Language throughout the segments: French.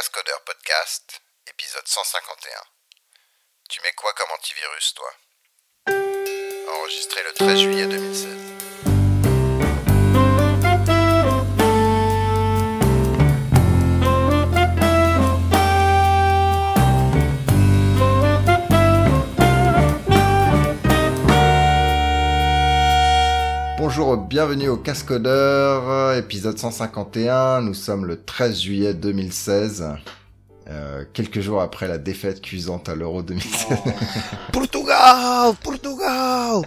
Cascodeur Podcast, épisode 151. Tu mets quoi comme antivirus, toi? Enregistré le 13 juillet 2016. Bonjour, bienvenue au Cascodeur, épisode 151. Nous sommes le 13 juillet 2016, euh, quelques jours après la défaite cuisante à l'Euro 2016. Portugal Portugal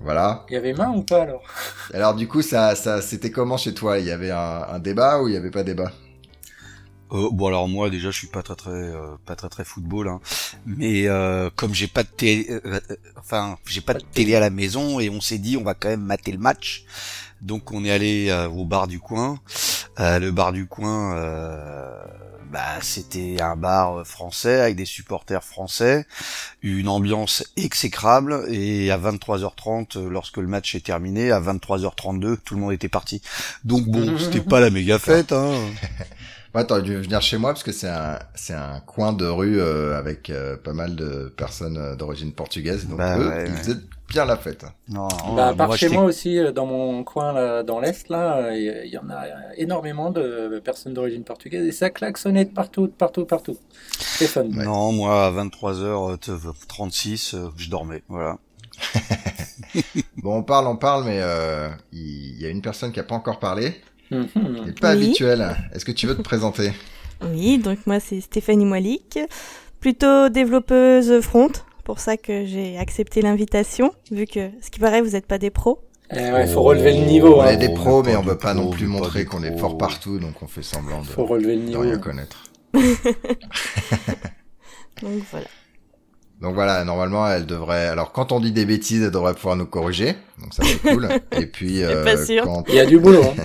Voilà. Il y avait main ou pas alors? Alors du coup, ça, ça, c'était comment chez toi? Il y avait un, un débat ou il y avait pas débat? Euh, Bon alors moi déjà je suis pas très très euh, pas très très football, hein. mais euh, comme j'ai pas de télé, euh, enfin j'ai pas de télé à la maison et on s'est dit on va quand même mater le match, donc on est allé euh, au bar du coin. Euh, le bar du coin, euh, bah c'était un bar français avec des supporters français, une ambiance exécrable et à 23h30 euh, lorsque le match est terminé, à 23h32 tout le monde était parti. Donc bon c'était pas la méga fête. Hein. Ouais, t'aurais dû venir chez moi parce que c'est un, c'est un coin de rue euh, avec euh, pas mal de personnes euh, d'origine portugaise. Donc Bah eux, ouais, ils ouais. faisaient bien la fête. Non, bah, À part moi, chez moi aussi, euh, dans mon coin là, dans l'Est, là, euh, il y, y en a énormément de personnes d'origine portugaise et ça klaxonnait de partout, de partout, partout. C'est fun. Ouais. Non, moi, à 23h36, euh, je dormais, voilà. Bon, on parle, on parle, mais euh, il y a une personne qui a pas encore parlé. Mhm. Et pas Oui. habituel. Est-ce que tu veux te présenter Oui, donc moi c'est Stéphanie Moilic, plutôt développeuse front, pour ça que j'ai accepté l'invitation, vu que ce qui paraît vous n'êtes pas des pros. Eh ouais, faut relever le niveau. On hein. est des pros, mais on des veut pas non plus montrer qu'on est fort partout, donc on fait semblant de, Faut relever le de niveau. rien connaître. Donc voilà. Donc voilà, normalement, elle devrait. Alors, quand on dit des bêtises, elle devrait pouvoir nous corriger. Donc ça, c'est cool. Et puis, euh, pas sûr. quand Il y a du boulot. Hein.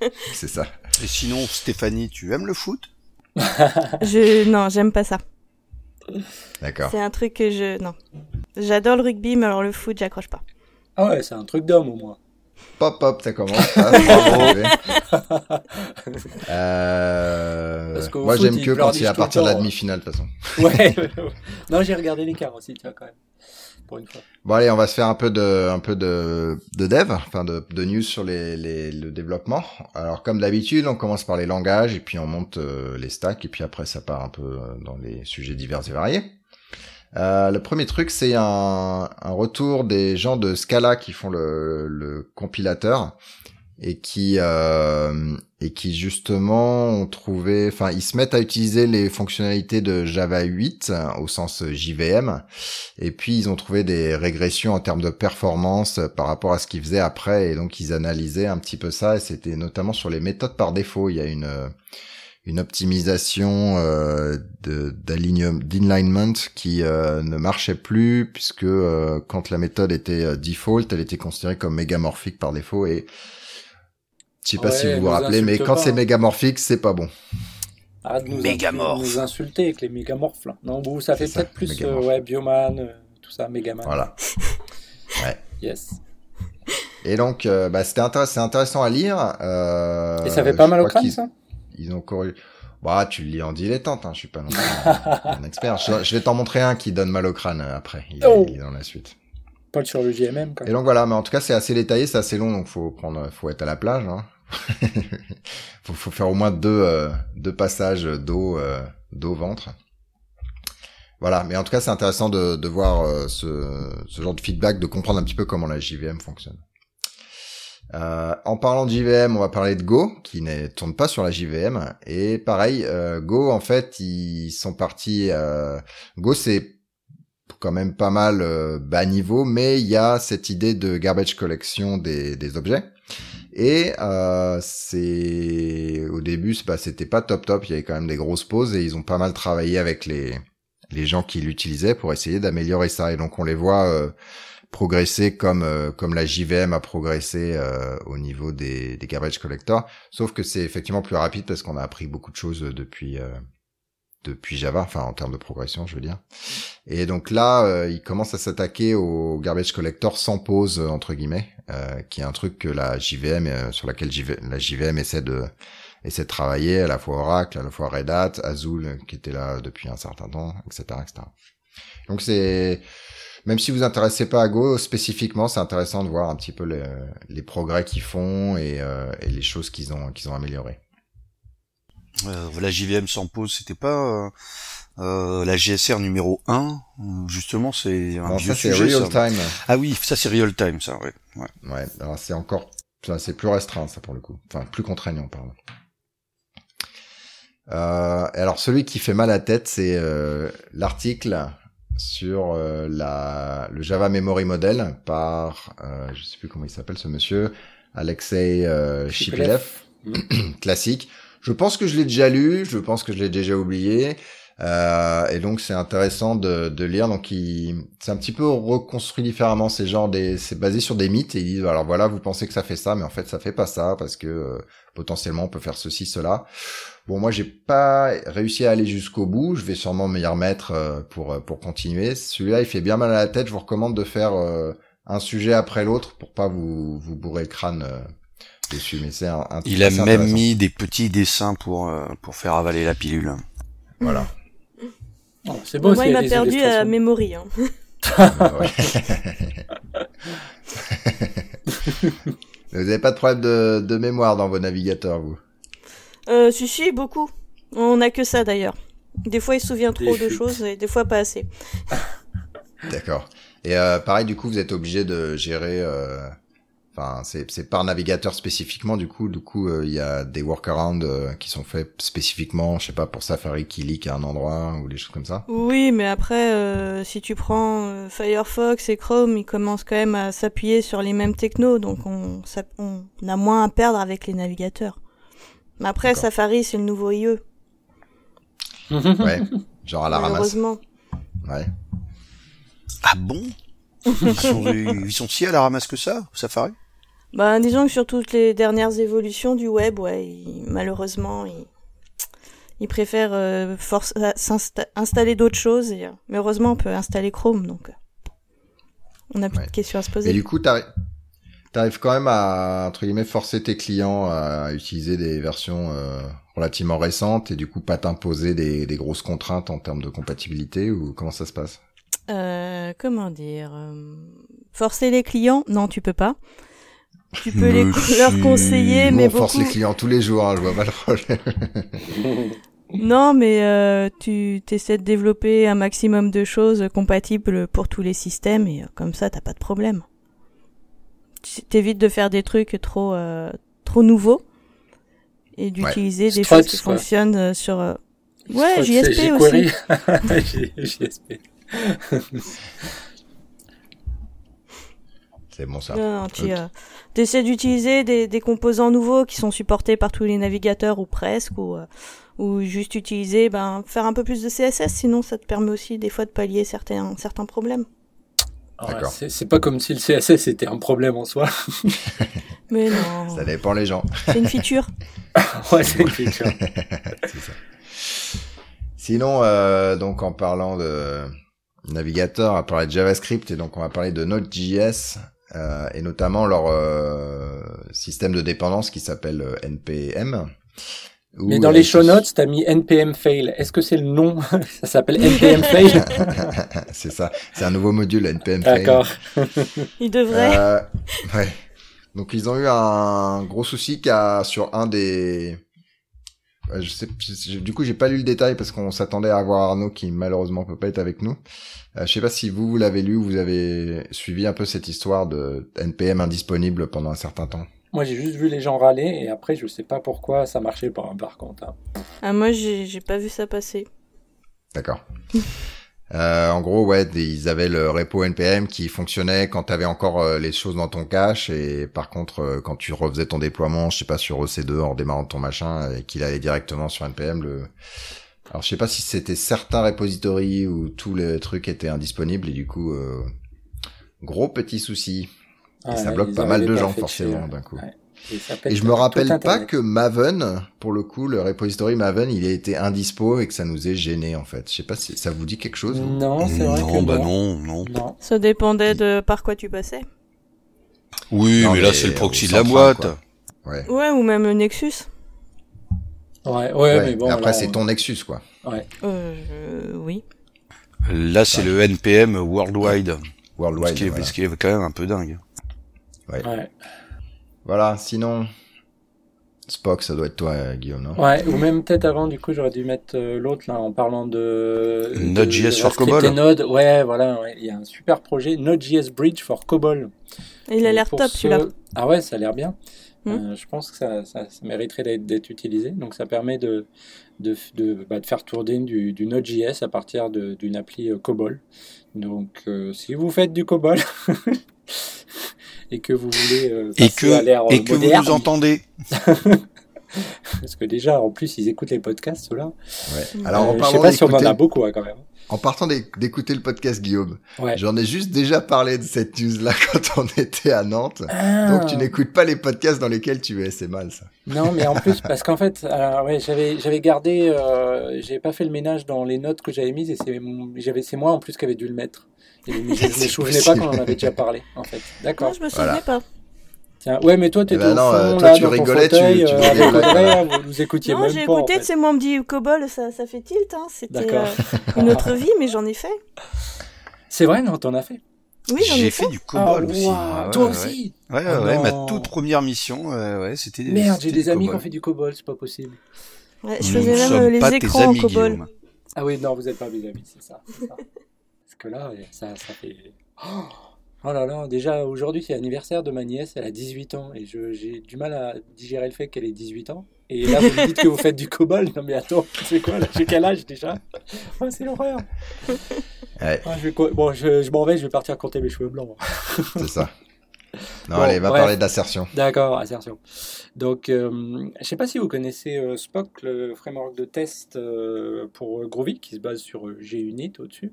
c'est ça. Et sinon, Stéphanie, tu aimes le foot? Je non, j'aime pas ça. D'accord. C'est un truc que je non. J'adore le rugby, mais alors le foot, j'accroche pas. Ah ouais, c'est un truc d'homme au moins. Pop, pop, ça commence. Ah, bravo. euh... Parce Moi, j'aime que quand il est à partir de la demi-finale, de toute façon. Ouais. non, j'ai regardé l'écart aussi, tu vois, quand même. Pour une fois. Bon allez, on va se faire un peu de, un peu de, de dev, enfin de, de news sur les, les, le développement. Alors comme d'habitude, on commence par les langages et puis on monte euh, les stacks et puis après ça part un peu euh, dans les sujets divers et variés. Euh, le premier truc, c'est un, un retour des gens de Scala qui font le, le compilateur et qui euh, et qui justement ont trouvé, enfin ils se mettent à utiliser les fonctionnalités de Java 8 au sens JVM et puis ils ont trouvé des régressions en termes de performance euh, par rapport à ce qu'ils faisaient après. Et donc ils analysaient un petit peu ça. Et c'était notamment sur les méthodes par défaut. Il y a une une optimisation euh, de d'alignement d'inlinement qui euh, ne marchait plus puisque euh, quand la méthode était euh, default, elle était considérée comme mégamorphique par défaut et je sais pas Ouais, si vous vous rappelez, mais quand c'est mégamorphique, c'est pas bon. Arrête de nous, Mégamorphe. nous insulter avec les mégamorphes là. Non, bon, ça fait peut-être plus euh, ouais, Bioman, euh, tout ça, Megaman. Voilà. Yes. Et donc, euh, bah, c'était intéressant, c'est intéressant à lire. Euh, Et ça fait pas mal au crâne ça? Ils ont corrigé. Bah, tu le lis en dilettante, hein, je suis pas non plus un, expert. Je, je vais t'en montrer un qui donne mal au crâne euh, après. Il, est- Oh. il est dans la suite. Pas sur le JMM quand Et donc voilà, mais en tout cas c'est assez détaillé, c'est assez long, donc faut prendre, faut être à la plage. Hein. faut, faut faire au moins deux, euh, deux passages d'eau, euh, d'eau ventre. Voilà, mais en tout cas c'est intéressant de, de voir euh, ce, ce genre de feedback, de comprendre un petit peu comment la JVM fonctionne. Euh, en parlant de JVM, on va parler de Go, qui ne tourne pas sur la JVM. Et pareil, euh, Go, en fait, ils sont partis... euh, Go, c'est quand même pas mal euh, bas niveau, mais il y a cette idée de garbage collection des, des objets. Et euh, c'est au début, pas, c'était pas top top. Il y avait quand même des grosses pauses et ils ont pas mal travaillé avec les les gens qui l'utilisaient pour essayer d'améliorer ça. Et donc on les voit euh, progresser comme euh, comme la JVM a progressé euh, au niveau des, des garbage collectors. Sauf que c'est effectivement plus rapide parce qu'on a appris beaucoup de choses depuis euh, depuis Java, enfin en termes de progression, je veux dire. Et donc là, euh, il commence à s'attaquer au garbage collector sans pause entre guillemets, euh, qui est un truc que la JVM euh, sur laquelle la JVM essaie de essaient de travailler à la fois Oracle, à la fois Red Hat, Azul qui était là depuis un certain temps, etc., etc. Donc c'est même si vous intéressez pas à Go spécifiquement, c'est intéressant de voir un petit peu les, les progrès qu'ils font et, euh, et, les choses qu'ils ont qu'ils ont améliorées. Euh, la JVM sans pause, c'était pas euh, la GSR numéro 1, justement, c'est un non, vieux ça, sujet. real ça. time. Ah oui, ça c'est real time, ça. Ouais. ouais. Ouais, alors c'est encore, c'est plus restreint ça pour le coup, enfin plus contraignant pardon. Euh, alors celui qui fait mal à la tête, c'est euh, l'article sur euh, la le Java Memory Model par euh, je sais plus comment il s'appelle ce monsieur Alexei euh, Shipilev, classique. Je pense que je l'ai déjà lu, je pense que je l'ai déjà oublié. Euh, et donc c'est intéressant de, de lire. Donc il, c'est un petit peu reconstruit différemment. C'est genre des, c'est basé sur des mythes et ils disent alors voilà, vous pensez que ça fait ça, mais en fait ça fait pas ça parce que euh, potentiellement on peut faire ceci, cela. Bon, moi j'ai pas réussi à aller jusqu'au bout. Je vais sûrement m'y remettre euh, pour pour continuer. Celui-là il fait bien mal à la tête. Je vous recommande de faire euh, un sujet après l'autre pour pas vous vous bourrer le crâne. euh, dessus mais c'est un, un Il a même mis des petits dessins pour euh, pour faire avaler la pilule. voilà Oh, c'est beau. Moi, il m'a perdu à. Memory. Hein. Ouais. vous avez pas de problème de, de mémoire dans vos navigateurs, vous? Euh, si, si, beaucoup. On a que ça d'ailleurs. Des fois, il se souvient trop Des de choses et des fois pas assez. D'accord. Et euh, pareil, du coup, vous êtes obligé de gérer. euh, Enfin, c'est c'est par navigateur spécifiquement. Du coup, du coup, euh, il y a des workarounds euh, qui sont faits spécifiquement, je sais pas, pour Safari qui leak à un endroit ou des choses comme ça. Oui, mais après, euh, si tu prends euh, Firefox et Chrome, ils commencent quand même à s'appuyer sur les mêmes technos, donc on, on a moins à perdre avec les navigateurs. Mais après. Safari, c'est le nouveau IE, Ouais. Genre à la ramasse. malheureusement. Ouais. Ah bon? Ils, sont, ils sont si à la ramasse que ça, Safari? Bah, disons que sur toutes les dernières évolutions du web, ouais, ils- malheureusement, ils, ils préfèrent euh, force, euh, s'insta- installer d'autres choses. Et, euh, mais heureusement, on peut installer Chrome, donc euh, on n'a plus Ouais. de questions à se Et poser. du coup, t'arrives t'arrives quand même à entre guillemets forcer tes clients à utiliser des versions euh, relativement récentes et du coup pas t'imposer des, des grosses contraintes en termes de compatibilité ou comment ça se passe? Euh, comment dire euh, Forcer les clients? Non, tu peux pas. Tu peux les, leur conseiller, Nous, mais on force beaucoup. les clients tous les jours, hein, je vois pas le problème. Non, mais euh, tu essaies de développer un maximum de choses compatibles pour tous les systèmes et euh, comme ça, t'as pas de problème. Tu t'évites de faire des trucs trop euh, trop nouveaux et d'utiliser des Struts, choses qui quoi. fonctionnent euh, sur. euh, Ouais, JSP aussi. JSP. C'est bon ça. Non, non, tu Ok. euh, essaies d'utiliser des, des composants nouveaux qui sont supportés par tous les navigateurs ou presque, ou, euh, ou juste utiliser, ben, faire un peu plus de CSS, sinon ça te permet aussi des fois de pallier certains, certains problèmes. D'accord. C'est c'est pas comme si le CSS était un problème en soi. Mais non, Ça dépend les gens. c'est une feature. ouais, c'est une feature. C'est ça. Sinon, euh, donc en parlant de navigateur, on va parler de JavaScript et donc on va parler de Node.js euh, et notamment leur euh, système de dépendance qui s'appelle euh, NPM. Mais dans les show notes, t'as mis NPM fail. Est-ce que c'est le nom Ça s'appelle NPM fail c'est ça, c'est un nouveau module NPM. fail. D'accord. Il devrait. Euh, ouais. Donc ils ont eu un gros souci qu'a sur un des. Ouais, Je sais, je- du coup, j'ai pas lu le détail parce qu'on s'attendait à avoir Arnaud qui malheureusement peut pas être avec nous. Euh, je sais pas si vous, vous l'avez lu, ou vous avez suivi un peu cette histoire de NPM indisponible pendant un certain temps. Moi, j'ai juste vu les gens râler et après, je sais pas pourquoi ça marchait pas, par contre. hein. Ah, moi, j'ai pas vu ça passer. D'accord. Euh, en gros, ouais, ils avaient le repo NPM qui fonctionnait quand tu avais encore euh, les choses dans ton cache et par contre, euh, quand tu refaisais ton déploiement, je sais pas sur EC2 en démarrant ton machin et qu'il allait directement sur NPM, le alors je sais pas si c'était certains repositories où tous les trucs étaient indisponibles et du coup euh, gros petit souci et Ah, ça bloque pas mal de gens forcément d'un coup. Ouais. Et, ça Et je me rappelle pas Internet. que Maven, pour le coup, le repository Maven, il a été indispo et que ça nous ait gêné en fait. Je sais pas si ça vous dit quelque chose. Non, c'est vrai Non, que bah non. non, non. Non. Ça dépendait de par quoi tu passais. Oui, Non, mais là c'est le proxy de la boîte. Ouais. Ouais, ou même le Nexus. Ouais, ouais, Ouais, mais bon. après, c'est on- ton Nexus, quoi. Ouais. Euh, oui. Là, c'est le NPM worldwide, ce Worldwide. qui, est, voilà. ce qui est quand même un peu dingue. Ouais. Voilà, sinon, Spock, ça doit être toi, Guillaume, non? Ouais, ou même peut-être avant, du coup, j'aurais dû mettre euh, l'autre là en parlant de. Node.js for JavaScript COBOL. Node. Ouais, voilà, ouais. il y a un super projet, Node.js Bridge for COBOL. Il a l'air top celui-là. Ah ouais, ça a l'air bien. Hmm. Euh, je pense que ça, ça, ça mériterait d'être, utilisé. Donc ça permet de, de, de, bah, de faire tourner du, du Node.js à partir d'une appli euh, COBOL. Donc euh, si vous faites du COBOL et que vous voulez euh, Et à que, l'ère euh, et que vous nous entendez. parce que déjà en plus ils écoutent les podcasts ceux-là. Ouais. Alors, Euh, en je sais parlant pas si on en a beaucoup hein, quand même. En partant d'éc- d'écouter le podcast Guillaume, Ouais. j'en ai juste déjà parlé de cette news-là quand on était à Nantes. Ah. Donc tu n'écoutes pas les podcasts dans lesquels tu es, c'est mal ça. Non, mais en plus, parce qu'en fait, alors, ouais, j'avais, j'avais gardé, euh, j'avais pas fait le ménage dans les notes que j'avais mises et c'est, j'avais, c'est moi en plus qui avait dû le mettre. Je, je me souvenais pas qu'on en avait déjà parlé, en fait. D'accord. Non, je me souvenais Voilà. pas. Tiens, ouais, mais toi, t'étais ben au non, fond, euh, toi, là, tu dans ton rigolais, tu- fauteuil, tu euh, Audrey, vous nous écoutiez Non, même j'ai pas, en écouté, fait. c'est moi on me dit Cobol, ça, ça fait tilt, hein. C'était euh, une autre vie, mais j'en ai fait. C'est vrai, non, t'en as fait. Oui, j'en ai J'ai fait. fait du COBOL Ah, aussi. waouh, Ouais, toi ouais, aussi. Ouais, ouais, Ah ouais, ma non. toute première mission, euh, ouais, c'était. Merde, j'ai des amis qui ont fait du COBOL, c'est pas possible. Ouais, je faisais ne même euh, les écrans en Cobol. Ah oui, non, vous êtes pas mes amis, c'est ça. Que là, ça, ça fait. Oh, oh là là, déjà aujourd'hui c'est l'anniversaire de ma nièce, elle a 18 ans et j'ai du mal à digérer le fait qu'elle ait 18 ans. Et là, vous me dites que vous faites du COBOL. Non mais attends, c'est quoi J'ai quel âge déjà? Oh, C'est l'horreur. Ouais, Ah, je Bon, je, je m'en vais, je vais partir compter mes cheveux blancs. c'est ça. Non, Bon, allez, va bref. parler d'assertion. D'accord, assertion. Donc, euh, je sais pas si vous connaissez euh, Spock, le framework de test euh, pour Groovy, qui se base sur JUnit au-dessus.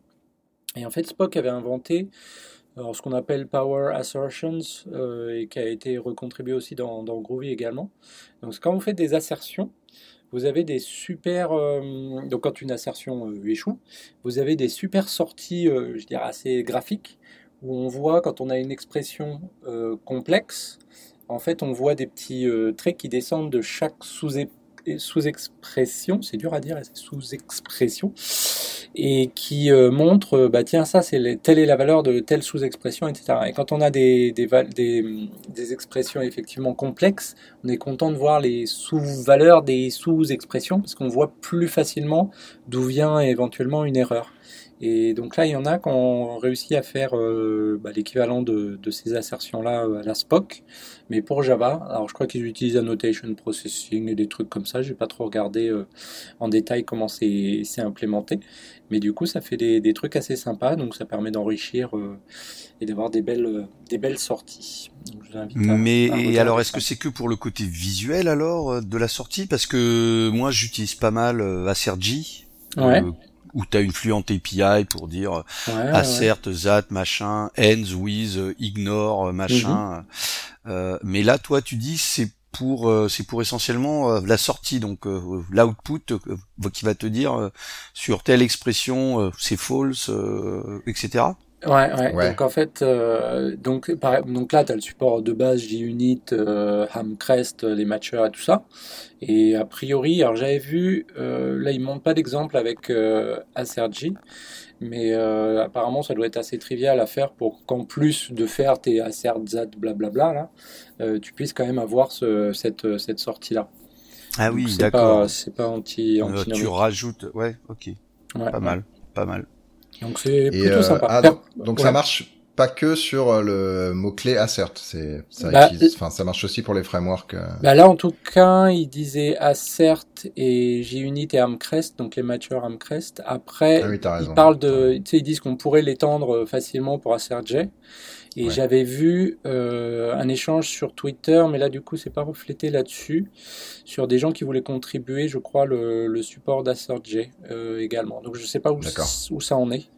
Et en fait, Spock avait inventé alors, ce qu'on appelle Power Assertions, euh, et qui a été recontribué aussi dans, Groovy également. Donc, quand vous faites des assertions, vous avez des super... euh, donc, quand une assertion euh, échoue, vous avez des super sorties, euh, je dirais, assez graphiques, où on voit, quand on a une expression euh, complexe, en fait, on voit des petits euh, traits qui descendent de chaque sous- sous-expression, c'est dur à dire, sous-expression, et qui euh, montrent, euh, bah tiens, ça, c'est telle est la valeur de telle sous-expression, etc. Et quand on a des, des, des expressions effectivement complexes, on est content de voir les sous-valeurs des sous-expressions, parce qu'on voit plus facilement d'où vient éventuellement une erreur. Et donc là, il y en a qui ont réussi à faire euh, bah, l'équivalent de, de ces assertions-là euh, à la Spock, mais pour Java. Alors je crois qu'ils utilisent Annotation Processing et des trucs comme ça. J'ai pas trop regardé euh, en détail comment c'est implémenté, mais du coup, ça fait des, des trucs assez sympas. Donc ça permet d'enrichir euh, et d'avoir des belles, des belles sorties. Donc, je vous invite à- Mais à et regarder alors, est-ce que c'est que pour le côté visuel alors de la sortie? Parce que moi, j'utilise pas mal Assergy, Ouais. Où tu as une fluente API pour dire Ouais, ouais, ouais. assert, that, machin, ends, with, ignore, euh, machin. Euh, mais là, toi, tu dis c'est pour euh, c'est pour essentiellement euh, la sortie, donc euh, l'output euh, qui va te dire euh, sur telle expression euh, c'est false, euh, etc. Ouais, ouais. Ouais. Donc en fait, euh, donc, par- donc là, tu as le support de base JUnit, euh, Hamcrest, les matchers et tout ça. Et a priori, alors j'avais vu, euh, là, ils ne montrent pas d'exemple avec euh, Assergy, mais euh, apparemment, ça doit être assez trivial à faire pour qu'en plus de faire tes assert, zat, blablabla, là, euh, tu puisses quand même avoir ce, cette, cette sortie-là. Ah oui, d'accord. pas- C'est pas anti, Euh, antinomique. tu rajoutes, ouais, ok, Ouais. pas mal, pas mal. Donc c'est plutôt euh, sympa. ah, donc donc ouais. ça marche pas que sur euh, le mot-clé assert, c'est ça, Bah, utilise- ça marche aussi pour les frameworks. euh, Bah là, en tout cas, il disait Assert et JUnit et Amcrest, donc les matchers Amcrest. Après, Ah oui, ils parlent de, ils disent qu'on pourrait l'étendre facilement pour AssertJ. Et Ouais. j'avais vu euh, un échange sur Twitter, mais là, du coup, c'est pas reflété là-dessus, sur des gens qui voulaient contribuer, je crois, le, le support d'AssertJ euh, également. Donc, je sais pas où, ça en est.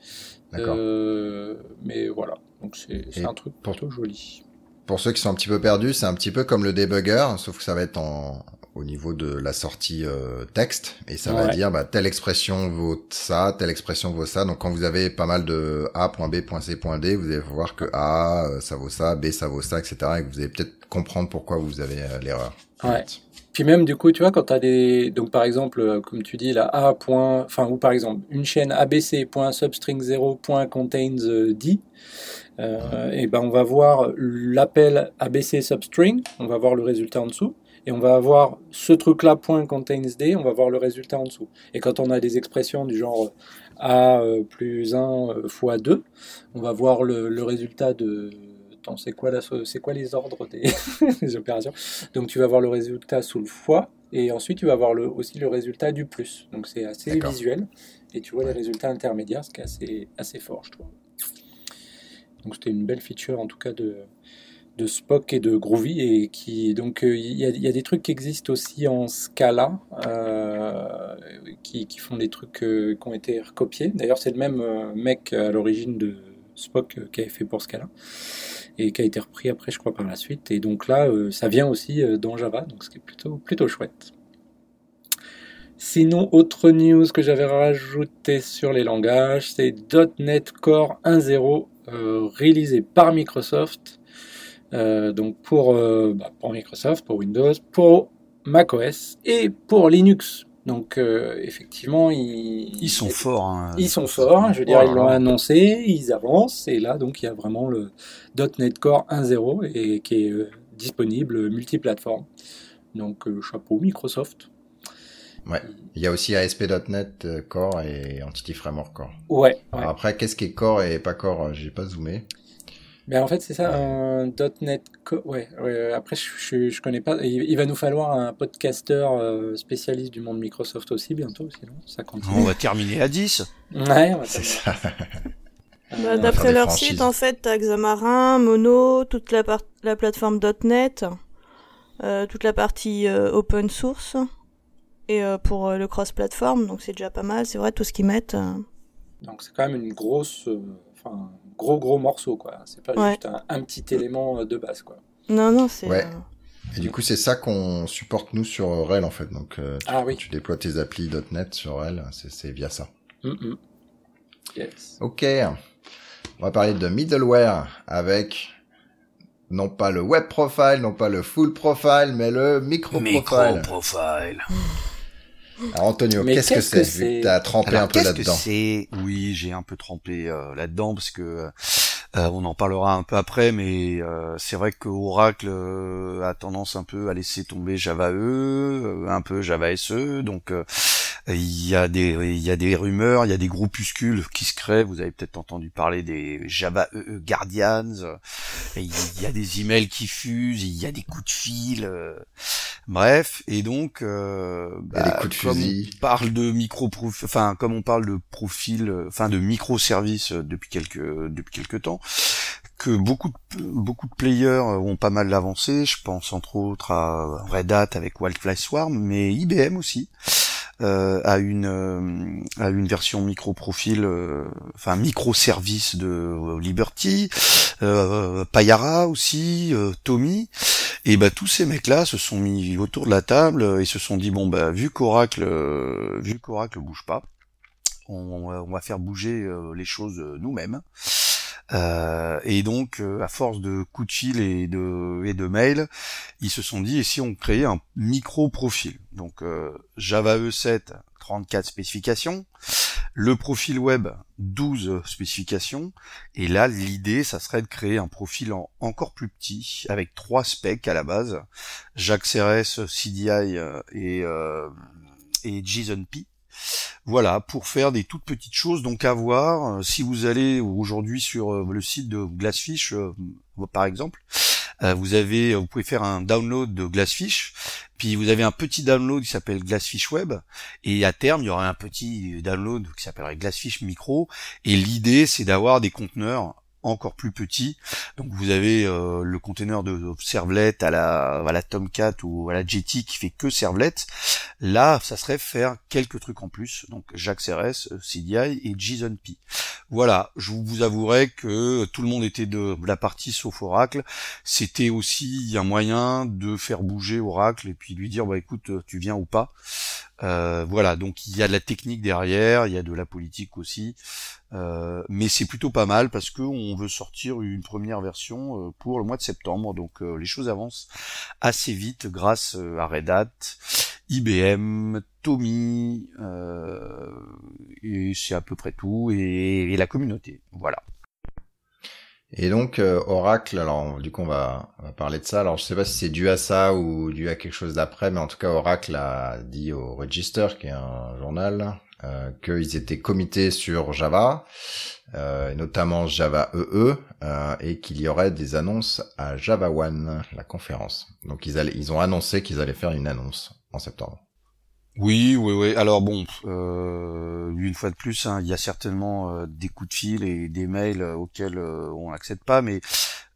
Euh, mais voilà. Donc, c'est un truc plutôt joli. Pour ceux qui sont un petit peu perdus, c'est un petit peu comme le debugger, sauf que ça va être en au niveau de la sortie euh, texte et ça va dire bah, telle expression vaut ça, telle expression vaut ça. Donc quand vous avez pas mal de A.B.C.D, vous allez voir que A euh, ça vaut ça, B ça vaut ça, etc. Et que vous allez peut-être comprendre pourquoi vous avez euh, l'erreur. Ouais. Puis même du coup, tu vois, quand tu as des donc par exemple comme tu dis la A point enfin ou par exemple une chaîne abc.substring0.contains euh, d euh, et ben on va voir l'appel abc substring, on va voir le résultat en dessous et on va avoir ce truc là point contains d, on va voir le résultat en dessous. Et quand on a des expressions du genre a euh, plus 1 euh, fois 2, on va voir le, le résultat de Attends, c'est quoi, la les ordres des, des opérations? Donc tu vas voir le résultat sous le fois et ensuite tu vas voir le, aussi le résultat du plus. Donc c'est assez visuel et tu vois les résultats intermédiaires, ce qui est assez, assez fort, je trouve. Donc c'était une belle feature en tout cas de, de Spock et de Groovy et qui donc euh, il y, a, des trucs qui existent aussi en Scala euh, qui, qui font des trucs euh, qui ont été recopiés. D'ailleurs c'est le même euh, mec à l'origine de Spock qui avait fait pour Scala et qui a été repris après je crois par la suite et donc là ça vient aussi dans Java donc ce qui est plutôt plutôt chouette. Sinon, autre news que j'avais rajouté sur les langages, c'est .NET Core 1.0 euh, réalisé par Microsoft, euh, donc pour, euh, bah, pour Microsoft, pour Windows, pour macOS et pour Linux. Donc euh, effectivement, ils, Ils sont forts. Hein. ils sont forts, je veux dire, ils l'ont annoncé, ils avancent, et là, donc, il y a vraiment le .NET Core 1.0 et qui est disponible multiplateforme. Donc, chapeau Microsoft. Ouais. Il y a aussi ASP.NET Core et Entity Framework Core. Ouais, ouais. Alors après, qu'est-ce qui est Core et pas Core? J'ai pas zoomé. Mais en fait, c'est ça, un .NET Core. Ouais, ouais, après, je, je, je connais pas. Il, il va nous falloir un podcaster euh, spécialiste du monde Microsoft aussi bientôt, sinon ça continue. On va terminer à 10. Ouais, on va C'est ça. Euh, Bah, D'après leur franchises. site, en fait, t'as Xamarin, Mono, toute la, par- la plateforme .NET, euh, toute la partie euh, open source, et euh, pour euh, le cross-platform, donc c'est déjà pas mal. C'est vrai, tout ce qu'ils mettent. euh, Donc c'est quand même une grosse, euh, enfin, gros gros morceau quoi. C'est pas Ouais. juste un, un petit élément euh, de base quoi. Non, non, c'est. Ouais. euh, Et du coup, c'est ça qu'on supporte nous sur RHEL en fait. Donc, euh, tu, Ah oui. tu déploies tes applis .NET sur RHEL, c'est c'est via ça. Mm, mm. Yes. Ok. On va parler de middleware avec non pas le web profile, non pas le full profile, mais le micro profile. Micro-profile. Alors Antonio, Mais qu'est-ce que qu'est-ce que c'est t'as trempé Alors, un peu qu'est-ce que là-dedans c'est? Oui, j'ai un peu trempé euh, là-dedans parce que euh, on en parlera un peu après, mais euh, c'est vrai que Oracle euh, a tendance un peu à laisser tomber Java E, euh, un peu Java SE, donc euh, il y a des il y a des rumeurs, il y a des groupuscules qui se créent. Vous avez peut-être entendu parler des Java EE Guardians. euh, et Il y a des emails qui fusent, il y a des coups de fil. euh, bref, et donc euh, bah, coups de comme fusil. on parle de micro enfin comme on parle de profil, enfin de microservices euh, depuis quelques depuis quelques temps, que beaucoup de, beaucoup de players euh, ont pas mal avancé. Je pense entre autres à Red Hat avec Wildfly Swarm, mais IBM aussi euh, a une euh, a une version micro profil, euh, enfin microservice de euh, Liberty, Payara aussi, Tommy. Et bah tous ces mecs-là se sont mis autour de la table et se sont dit bon bah vu qu'Oracle vu qu'Oracle bouge pas, on, on va faire bouger les choses nous-mêmes. Euh, et donc, euh, à force de coups de fil et de, et de mails, ils se sont dit, et si on créait un micro-profil? Donc, euh, Java E7, 34 spécifications, le profil web, 12 spécifications, et là, l'idée, ça serait de créer un profil en- encore plus petit, avec trois specs à la base, Jacques CRS, CDI euh, et, euh, et JSON-P. Voilà, pour faire des toutes petites choses, donc à voir. euh, si vous allez aujourd'hui sur euh, le site de Glassfish, euh, par exemple, vous avez, vous pouvez faire un download de Glassfish, puis vous avez un petit download qui s'appelle Glassfish Web, et à terme il y aura un petit download qui s'appellerait Glassfish Micro. Et l'idée, c'est d'avoir des conteneurs encore plus petit. Donc vous avez euh, le conteneur de servlet à la, à la Tomcat ou à la GT qui fait que servlet. Là, ça serait faire quelques trucs en plus. Donc JAX-RS, CDI et JSON-P. Voilà, je vous avouerai que tout le monde était de la partie sauf Oracle. C'était aussi un moyen de faire bouger Oracle et puis lui dire bah écoute, tu viens ou pas. Euh, voilà, donc il y a de la technique derrière, il y a de la politique aussi, euh, mais c'est plutôt pas mal parce que on veut sortir une première version euh, pour le mois de septembre, donc les choses avancent assez vite grâce à Red Hat, IBM, Tommy, et c'est à peu près tout, et la communauté, voilà. Et donc euh, Oracle, alors du coup on va, on parler de ça. Alors je sais pas si c'est dû à ça ou dû à quelque chose d'après, mais en tout cas Oracle a dit au Register, qui est un journal, euh, qu'ils étaient comités sur Java, euh, notamment Java EE, e, euh, et qu'il y aurait des annonces à Java One, la conférence. Donc ils ont annoncé qu'ils allaient faire une annonce en septembre. Oui, oui, oui. Alors bon, euh, une fois de plus, hein, il y a certainement euh, des coups de fil et des mails euh, auxquels on n'accède pas, mais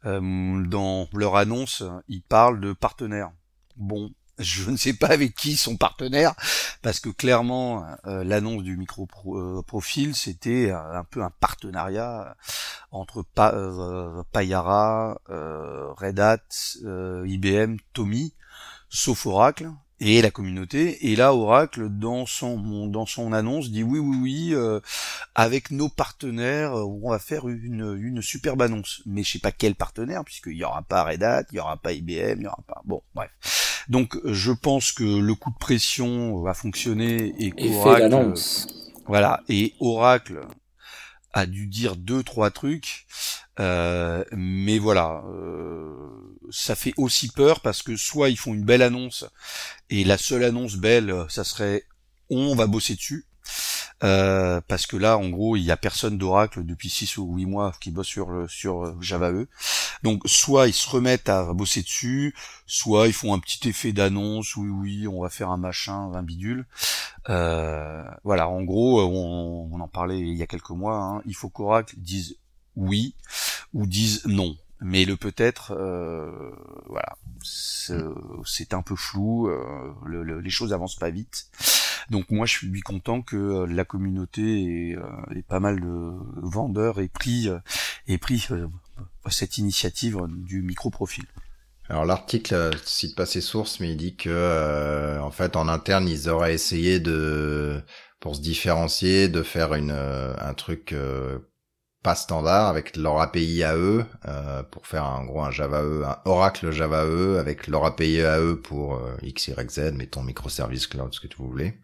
dans leur annonce, ils parlent de partenaires. Bon, je ne sais pas avec qui sont partenaires, parce que clairement, l'annonce du micro profil, c'était un peu un partenariat entre Payara, Red Hat, IBM, Tommy, sauf Oracle, et la communauté. Et là, Oracle, dans son dans son annonce, dit oui, oui, oui, euh, avec nos partenaires, euh, on va faire une, une superbe annonce. Mais je sais pas quel partenaire, puisqu'il y aura pas Red Hat, il y aura pas IBM, il y aura pas. Bon, bref. Donc, je pense que le coup de pression va fonctionner et qu'Oracle, voilà, et Oracle a dû dire deux trois trucs euh, mais voilà, euh, ça fait aussi peur parce que soit ils font une belle annonce et la seule annonce belle, ça serait on va bosser dessus. Euh, parce que là, en gros, il y a personne d'Oracle depuis 6 ou 8 mois qui bosse sur sur Java E. Donc, soit ils se remettent à bosser dessus, soit ils font un petit effet d'annonce, oui, oui, on va faire un machin, un bidule. voilà, en gros, on, en parlait il y a quelques mois, hein, il faut qu'Oracle dise oui ou disent non. Mais le peut-être, euh, voilà, c'est un peu flou. Euh, les choses avancent pas vite. Donc moi, je suis content que euh, la communauté et, pas mal de vendeurs aient pris, aient pris cette initiative du micro-profil. Alors l'article cite pas ses sources, mais il dit que en fait en interne ils auraient essayé de pour se différencier de faire une un truc pas standard avec leur API à eux euh, pour faire en gros un Java E, un Oracle Java E avec leur API à eux pour euh, X, Y, mettons microservice cloud, ce que tu voulais.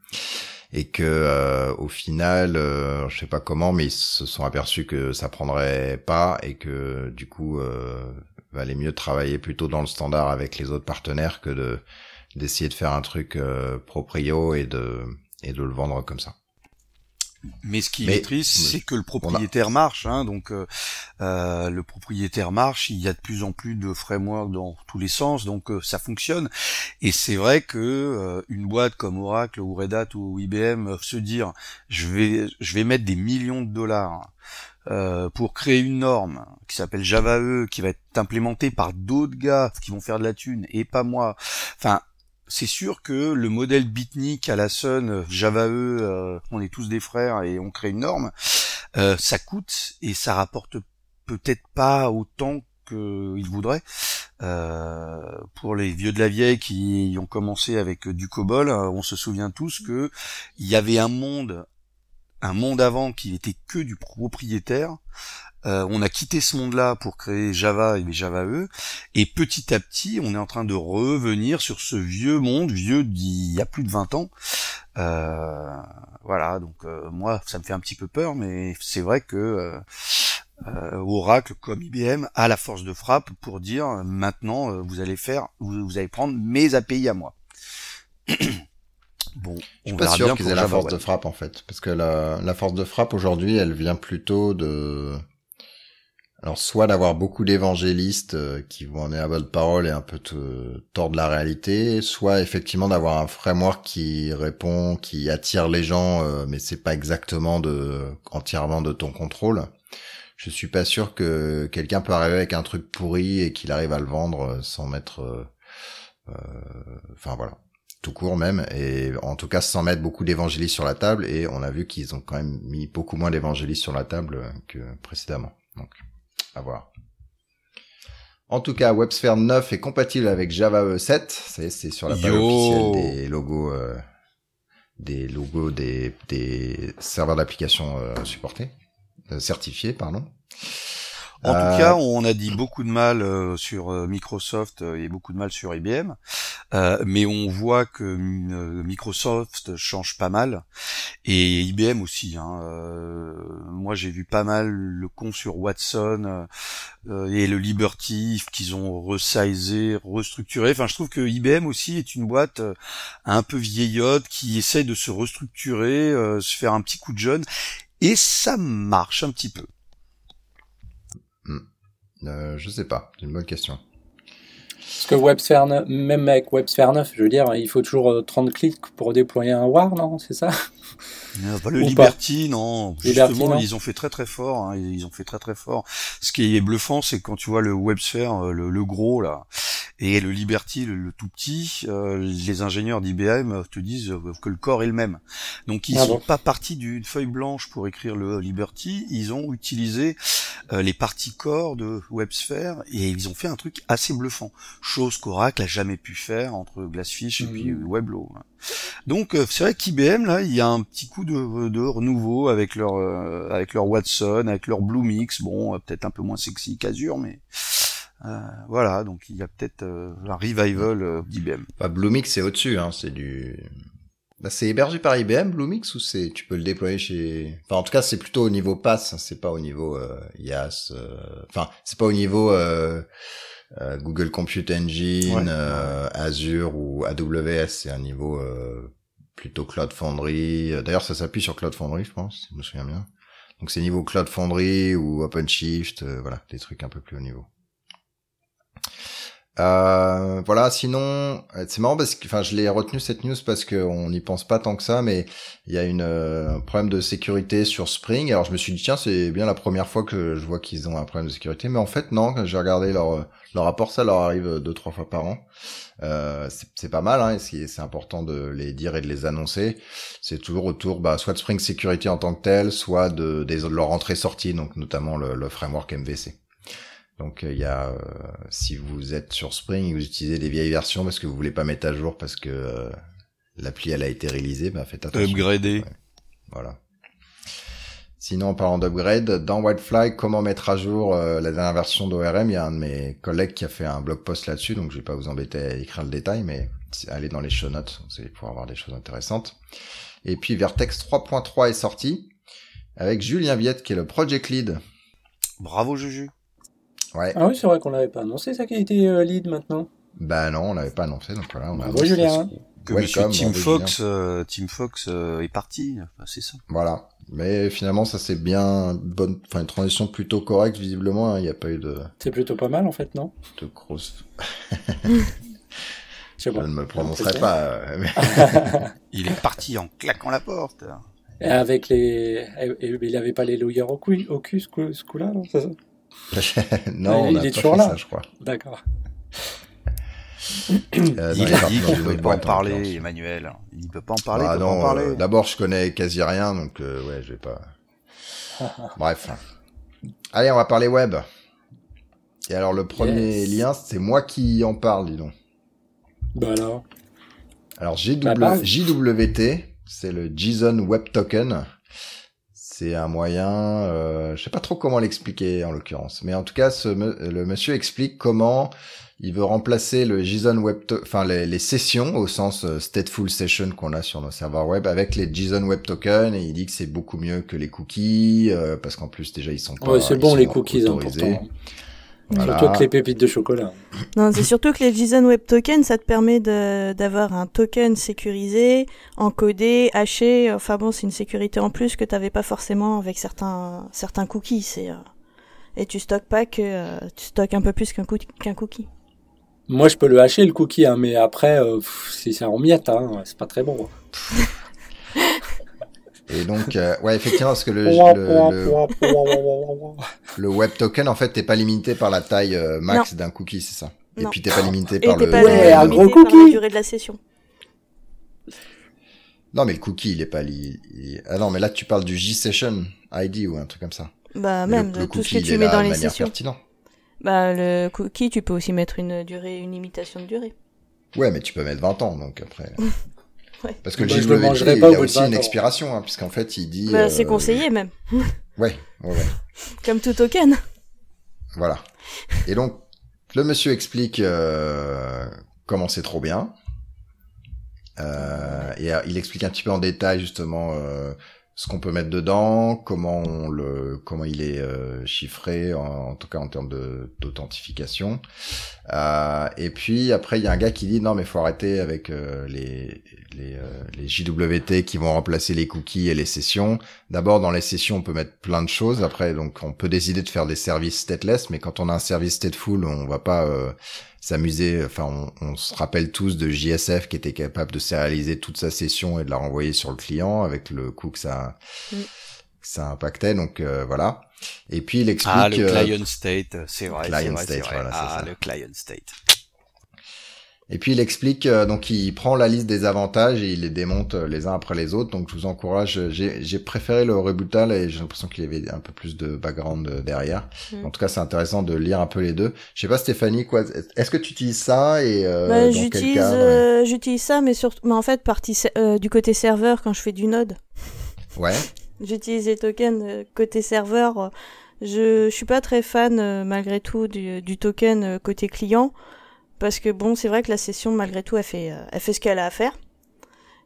Et que euh, au final, euh, je sais pas comment, mais ils se sont aperçus que ça prendrait pas et que du coup, valait mieux travailler plutôt dans le standard avec les autres partenaires que de d'essayer de faire un truc proprio et de et de le vendre comme ça. Mais ce qui est triste, c'est que le propriétaire marche. Hein, donc euh, euh, le propriétaire marche. Il y a de plus en plus de frameworks dans tous les sens, donc euh, ça fonctionne. Et c'est vrai que une boîte comme Oracle ou Red Hat ou IBM se dire, je vais, je vais mettre des millions de dollars. pour créer une norme qui s'appelle Java E, qui va être implémentée par d'autres gars qui vont faire de la thune et pas moi. Enfin, c'est sûr que le modèle bitnik à la Sun, Java E, euh, on est tous des frères et on crée une norme, euh, ça coûte et ça rapporte peut-être pas autant qu'il voudrait. Euh, pour les vieux de la vieille qui ont commencé avec du COBOL, on se souvient tous que il y avait un monde, un monde avant qui était que du propriétaire, euh, on a quitté ce monde-là pour créer Java et les Java E, et petit à petit, on est en train de revenir sur ce vieux monde, vieux d'il y a plus de 20 ans. Euh, voilà, donc euh, moi, ça me fait un petit peu peur, mais c'est vrai que Oracle, comme IBM, a la force de frappe pour dire maintenant, vous allez faire, vous, allez prendre mes API à moi. Bon, je suis pas sûr qu'ils aient la force de frappe en fait, parce que la, la force de frappe aujourd'hui, elle vient plutôt de alors soit d'avoir beaucoup d'évangélistes euh, qui vont en à votre parole et un peu te tordre la réalité, soit effectivement d'avoir un framework qui répond, qui attire les gens, euh, mais c'est pas exactement de entièrement de ton contrôle. je suis pas sûr que quelqu'un peut arriver avec un truc pourri et qu'il arrive à le vendre sans mettre, enfin voilà, tout court même, et en tout cas sans mettre beaucoup d'évangélistes sur la table. Et on a vu qu'ils ont quand même mis beaucoup moins d'évangélistes sur la table que précédemment. Donc, à voir. En tout cas, WebSphere 9 est compatible avec Java 7. C'est sur la page officielle des logos, euh, des logos des, des serveurs d'application euh, supportés, euh, certifiés, pardon. En tout euh, cas, on a dit beaucoup de mal euh, sur euh, Microsoft et beaucoup de mal sur IBM, mais on voit que Microsoft change pas mal et IBM aussi. Hein. moi, j'ai vu pas mal le con sur Watson et le Liberty qu'ils ont resizé, restructuré. Enfin, je trouve que IBM aussi est une boîte un peu vieillotte qui essaye de se restructurer, se faire un petit coup de jeune et ça marche un petit peu. Euh, je sais pas, c'est une bonne question. Parce que WebSphere 9, même avec WebSphere 9, je veux dire, il faut toujours 30 euh, clics pour déployer un WAR, non C'est ça? Ah, le Liberty, non. Justement, ils ont fait très très fort. Hein, ils ont fait très très fort. Ce qui est bluffant, c'est quand tu vois le WebSphere, euh, le, le gros là, et le Liberty, le, tout petit, euh, les ingénieurs d'IBM te disent que le corps est le même. Donc ils ah sont pas partis d'une feuille blanche pour écrire le Liberty, ils ont utilisé euh, les parties corps de WebSphere et ils ont fait un truc assez bluffant, chose qu'Oracle a jamais pu faire entre Glassfish et puis mmh. Weblo. Donc euh, c'est vrai qu'IBM là, il y a un petit coup de, de renouveau avec leur avec leur Watson, avec leur Bluemix, bon peut-être un peu moins sexy qu'Azure, mais euh, voilà, donc il y a peut-être euh, un revival euh, d'IBM. Bah, Bluemix c'est au-dessus, hein, c'est du. Bah, c'est hébergé par IBM Bluemix ou c'est tu peux le déployer chez. Enfin en tout cas c'est plutôt au niveau PaaS, hein, c'est pas au niveau IaaS. Enfin c'est pas au niveau Google Compute Engine, Azure ou AWS, c'est un niveau plutôt Cloud Foundry. D'ailleurs ça s'appuie sur Cloud Foundry je pense, si je me souviens bien. Donc c'est niveau Cloud Foundry ou OpenShift, voilà, des trucs un peu plus haut niveau. Euh, voilà, sinon, euh, c'est marrant parce que, enfin, je l'ai retenu cette news parce qu'on n'y pense pas tant que ça, mais il y a une, euh, un problème de sécurité sur Spring. Alors je me suis dit tiens, c'est bien la première fois que je vois qu'ils ont un problème de sécurité, mais en fait non. Quand j'ai regardé leur leur rapport, ça leur arrive deux trois fois par an. Euh, c'est pas mal, hein, c'est important de les dire et de les annoncer. C'est toujours autour, bah, soit de Spring Security en tant que tel, soit de, leur entrée-sortie, donc notamment le framework MVC. Donc euh, il y a, euh, si vous êtes sur Spring et vous utilisez des vieilles versions parce que vous voulez pas mettre à jour parce que euh, l'appli elle a été réalisée, bah faites attention. Upgrader. Voilà. Sinon, en parlant d'upgrade, dans Whitefly, comment mettre à jour la dernière version d'ORM Il y a un de mes collègues qui a fait un blog post là-dessus, donc je vais pas vous embêter à écrire le détail, mais allez dans les show notes, vous allez pouvoir avoir des choses intéressantes. Et puis Vertex 3.3 est sorti avec Julien Viette qui est le project lead. Bravo Juju. Ah oui, c'est vrai qu'on l'avait pas annoncé, ça qui a été euh, lead maintenant. Bah non, on l'avait pas annoncé, donc voilà. On a bon, Julien. Que Monsieur Tim Fox, euh, Tim Fox euh, est parti, c'est ça. Voilà. Mais finalement, ça c'est bien bonne, enfin une transition plutôt correcte visiblement. Hein. Il n'y a pas eu de. C'est plutôt pas mal en fait, non? De grosses. Je ne me prononcerai pas. il est parti en claquant la porte. Et avec les, il avait pas les lawyers au cul, au cul ce coup-là, non non, il on est toujours là. Ça, je crois. D'accord. Euh, il a dit qu'il ne peut pas en parler, Emmanuel. Il ne peut pas en parler. Ah non, euh, D'abord, je connais quasi rien, donc euh, ouais, je vais pas. Bref. Allez, on va parler web. Et alors, le premier lien, c'est moi qui en parle, dis donc. Bah alors. Alors, bah, JWT, c'est le JSON Web Token. C'est un moyen, euh, je sais pas trop comment l'expliquer en l'occurrence, mais en tout cas, ce, le monsieur explique comment il veut remplacer le JSON Web, enfin les, sessions au sens euh, stateful session qu'on a sur nos serveurs web avec les JSON Web Token et il dit que c'est beaucoup mieux que les cookies euh, parce qu'en plus déjà ils sont pas. Ouais, c'est bon les cookies autorisés. Surtout que les pépites de chocolat. Non, c'est surtout que les JSON Web Token, ça te permet d'avoir un token sécurisé, encodé, haché. Enfin bon, c'est une sécurité en plus que tu n'avais pas forcément avec certains, certains cookies. C'est, euh, et tu stockes pas que euh, tu stockes un peu plus qu'un qu'un cookie. Moi, je peux le hacher le cookie, hein, mais après, euh, c'est en miettes, hein, c'est pas très bon. Et donc, ouais, effectivement, parce que le, le, le web token, en fait, t'es pas limité par la taille euh, max d'un cookie, c'est ça Et Non. puis t'es pas limité par le. pas Ouais, un limité gros par la durée de la session. Non, mais le cookie, il est pas li... il- Ah non, mais là, tu parles du G-Session ID ou un truc comme ça. Bah même le, le tout ce cookie, que tu mets dans les sessions. pertinente. Bah le cookie, tu peux aussi mettre une durée, une limitation de durée. Ouais, mais tu peux mettre 20 ans, donc après. Ouais. Parce que le Bah, je le mangerai il pas au a aussi 20 une expiration, hein, puisqu'en fait, il dit. Bah, c'est euh, conseillé même, Ouais, ouais, ouais. comme tout token. Voilà. Et donc, le monsieur explique euh, comment c'est trop bien. Euh, et euh, il explique un petit peu en détail justement euh, ce qu'on peut mettre dedans, comment on le, comment il est euh, chiffré, en, en tout cas en termes de d'authentification. Euh, et puis après, il y a un gars qui dit non mais faut arrêter avec euh, les les, euh, les JWT qui vont remplacer les cookies et les sessions. D'abord, dans les sessions, on peut mettre plein de choses. Après, donc, on peut décider de faire des services stateless, mais quand on a un service stateful, on va pas euh, s'amuser. Enfin, on, on se rappelle tous de JSF qui était capable de sérialiser toute sa session et de la renvoyer sur le client avec le coût que ça, que ça impactait. Donc euh, voilà. Et puis il explique. Ah, le euh, client state, c'est vrai, client state, vrai. voilà, ah, ça. le client state. Et puis il explique, euh, donc il prend la liste des avantages et il les démonte euh, les uns après les autres. Donc je vous encourage, j'ai j'ai préféré le Rebutal et j'ai l'impression qu'il y avait un peu plus de background euh, derrière. Mm. En tout cas, c'est intéressant de lire un peu les deux. Je sais pas Stéphanie, quoi, est-ce que tu utilises ça et euh, Bah, j'utilise, euh, j'utilise ça, mais surtout, mais en fait, partie euh, du côté serveur quand je fais du Node. Ouais. J'utilise les tokens euh, côté serveur. euh, Je, je suis pas très fan euh, malgré tout du, du token euh, côté client parce que bon, c'est vrai que la session malgré tout elle fait, euh, elle fait ce qu'elle a à faire.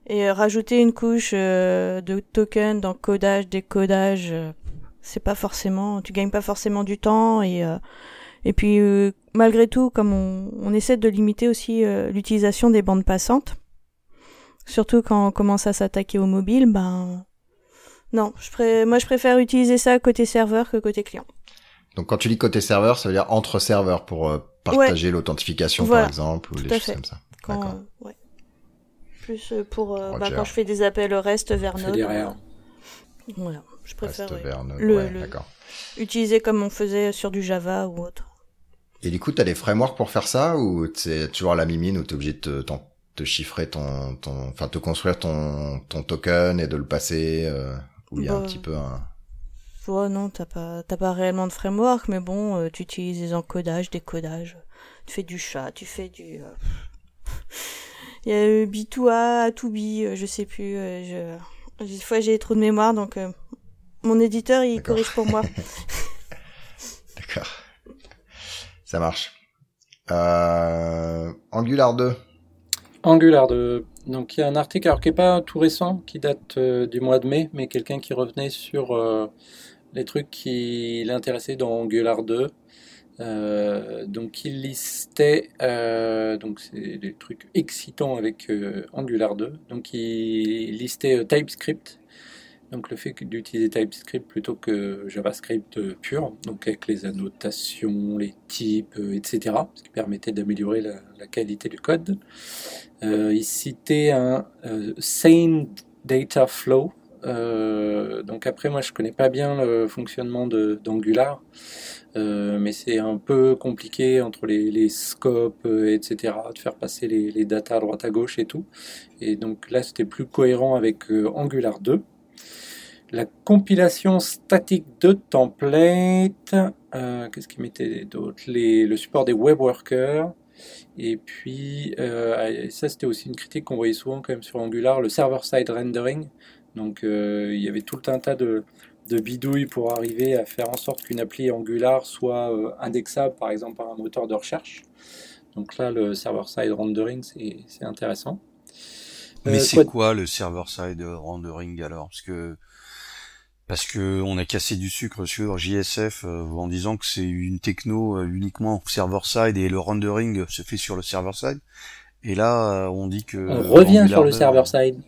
Et euh, rajouter une couche euh, de token dans codage, décodage, c'est pas forcément, tu gagnes pas forcément du temps et et puis malgré tout, comme on, essaie de limiter aussi l'utilisation des bandes passantes, surtout quand on commence à s'attaquer au mobile, ben non, moi je préfère utiliser ça côté serveur que côté client. Donc quand tu dis côté serveur, ça veut dire entre serveurs pour euh, partager l'authentification Voilà. par exemple ou des à choses fait. comme ça. Quand, D'accord. euh, ouais. Plus euh, pour euh, bah, quand je fais des appels REST vers Node. Voilà, je préfère Reste ouais, vers Node. Le- ouais, le- d'accord. utiliser comme on faisait sur du Java ou autre. Et du coup, t'as des frameworks pour faire ça ou c'est toujours à la mimine où t'es obligé de te, chiffrer ton, ton, enfin, te construire ton, ton token et de le passer, euh, où il y a un Bah, petit peu un, Non, t'as pas, t'as pas réellement de framework, mais bon, euh, tu utilises des encodages, décodages. Tu fais du chat, tu fais du. euh, Il y a euh, B2A, A2B, euh, je sais plus. euh, je... Des fois, j'ai trop de mémoire, donc euh, mon éditeur, il D'accord. corrige pour moi. d'accord. Ça marche. Euh, Angular 2. Angular 2. Donc il y a un article alors, qui n'est pas tout récent, qui date euh, du mois de mai, mais quelqu'un qui revenait sur euh, les trucs qui l'intéressaient dans Angular 2. Euh, donc il listait, euh, donc c'est des trucs excitants avec euh, Angular 2. Donc il listait TypeScript. Donc le fait d'utiliser TypeScript plutôt que JavaScript pur, donc avec les annotations, les types, etc. Ce qui permettait d'améliorer la, qualité du code. Il citait un Sane Data Flow. Euh, donc après, moi, je connais pas bien le fonctionnement d'Angular, euh, mais c'est un peu compliqué entre les, scopes, euh, etc., de faire passer les, les datas à droite à gauche et tout. Et donc là, c'était plus cohérent avec euh, Angular 2. La compilation statique de template, euh, qu'est-ce qu'il mettait d'autre? Le support des web workers. Et puis, euh, et ça c'était aussi une critique qu'on voyait souvent quand même sur Angular, le server-side rendering. Donc euh, il y avait tout un tas de, de bidouilles pour arriver à faire en sorte qu'une appli Angular soit euh, indexable par exemple par un moteur de recherche. Donc là, le server-side rendering, c'est c'est intéressant. Mais Euh, c'est quoi- quoi le server-side rendering alors? Parce que parce que on a cassé du sucre sur JSF euh, en disant que c'est une techno euh, uniquement server-side et le rendering se fait sur le server-side. Et là, euh, on dit que On revient sur le 2, server-side.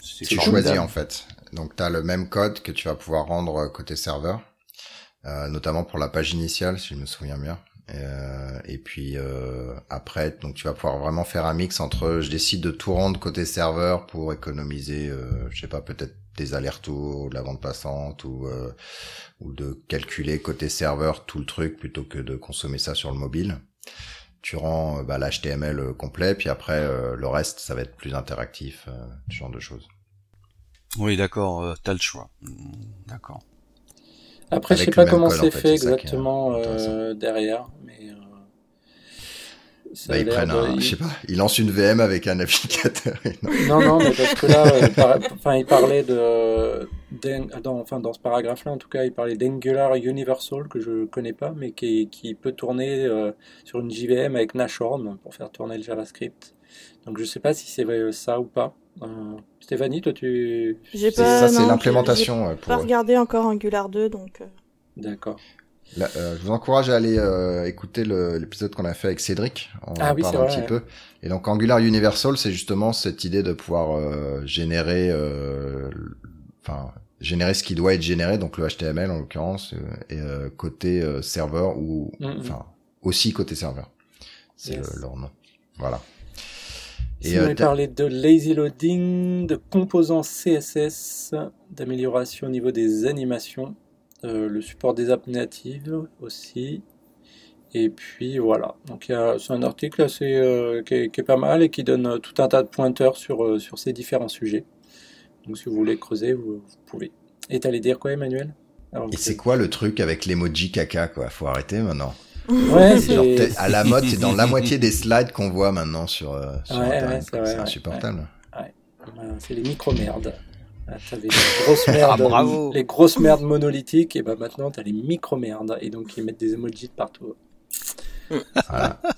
c'est choisis en fait. Donc tu as le même code que tu vas pouvoir rendre côté serveur, euh, notamment pour la page initiale, si je me souviens bien. Euh, et puis euh, après, donc tu vas pouvoir vraiment faire un mix entre je décide de tout rendre côté serveur pour économiser, euh, je sais pas, peut-être des allers-retours, de la bande passante ou ou de calculer côté serveur tout le truc plutôt que de consommer ça sur le mobile. Tu rends bah, l'HTML complet, puis après le reste, ça va être plus interactif, ce genre de choses. Oui, d'accord, t'as le choix. Hmm, d'accord. Après, je sais pas comment c'est fait, exactement euh, derrière, mais. Euh, bah, ils prennent un, je sais pas, ils lancent une VM avec un navigateur. non, non, mais parce que là, euh, enfin, il parlait de, dans, enfin, dans ce paragraphe-là, en tout cas, il parlait d'Angular Universal que je connais pas, mais qui, qui peut tourner sur une JVM avec Nashorn pour faire tourner le JavaScript. Donc, je sais pas si c'est ça ou pas. Stéphanie, toi, tu. J'ai pas. Ça, c'est l'implémentation. Pour... pas regardé encore Angular 2, donc. Euh. Euh, je vous encourage à aller euh, écouter l'épisode qu'on a fait avec Cédric. On ah, oui, parle un petit peu. Et donc Angular Universal, c'est justement cette idée de pouvoir générer, enfin générer ce qui doit être généré, donc le HTML en l'occurrence, et côté serveur ou, enfin aussi côté serveur. C'est leur nom. Voilà. Et on parlé de lazy loading, de composants CSS, d'amélioration au niveau des animations, euh, le support des apps natives aussi. Et puis voilà, donc c'est un article assez, euh, qui, est, pas mal et qui donne euh, tout un tas de pointeurs sur, sur ces différents sujets. Donc si vous voulez creuser, vous, pouvez. Et t'allais dire quoi Emmanuel? Et c'est quoi le truc avec l'emoji caca quoi? Faut arrêter maintenant. Ouais, c'est à la mode, c'est dans la moitié des slides qu'on voit maintenant sur, euh, sur Internet. c'est insupportable. c'est les micro-merdes. Ah, t'avais les grosses merdes, ah, les grosses merdes monolithiques, et ben maintenant t'as les micro-merdes, et donc ils mettent des emojis de partout.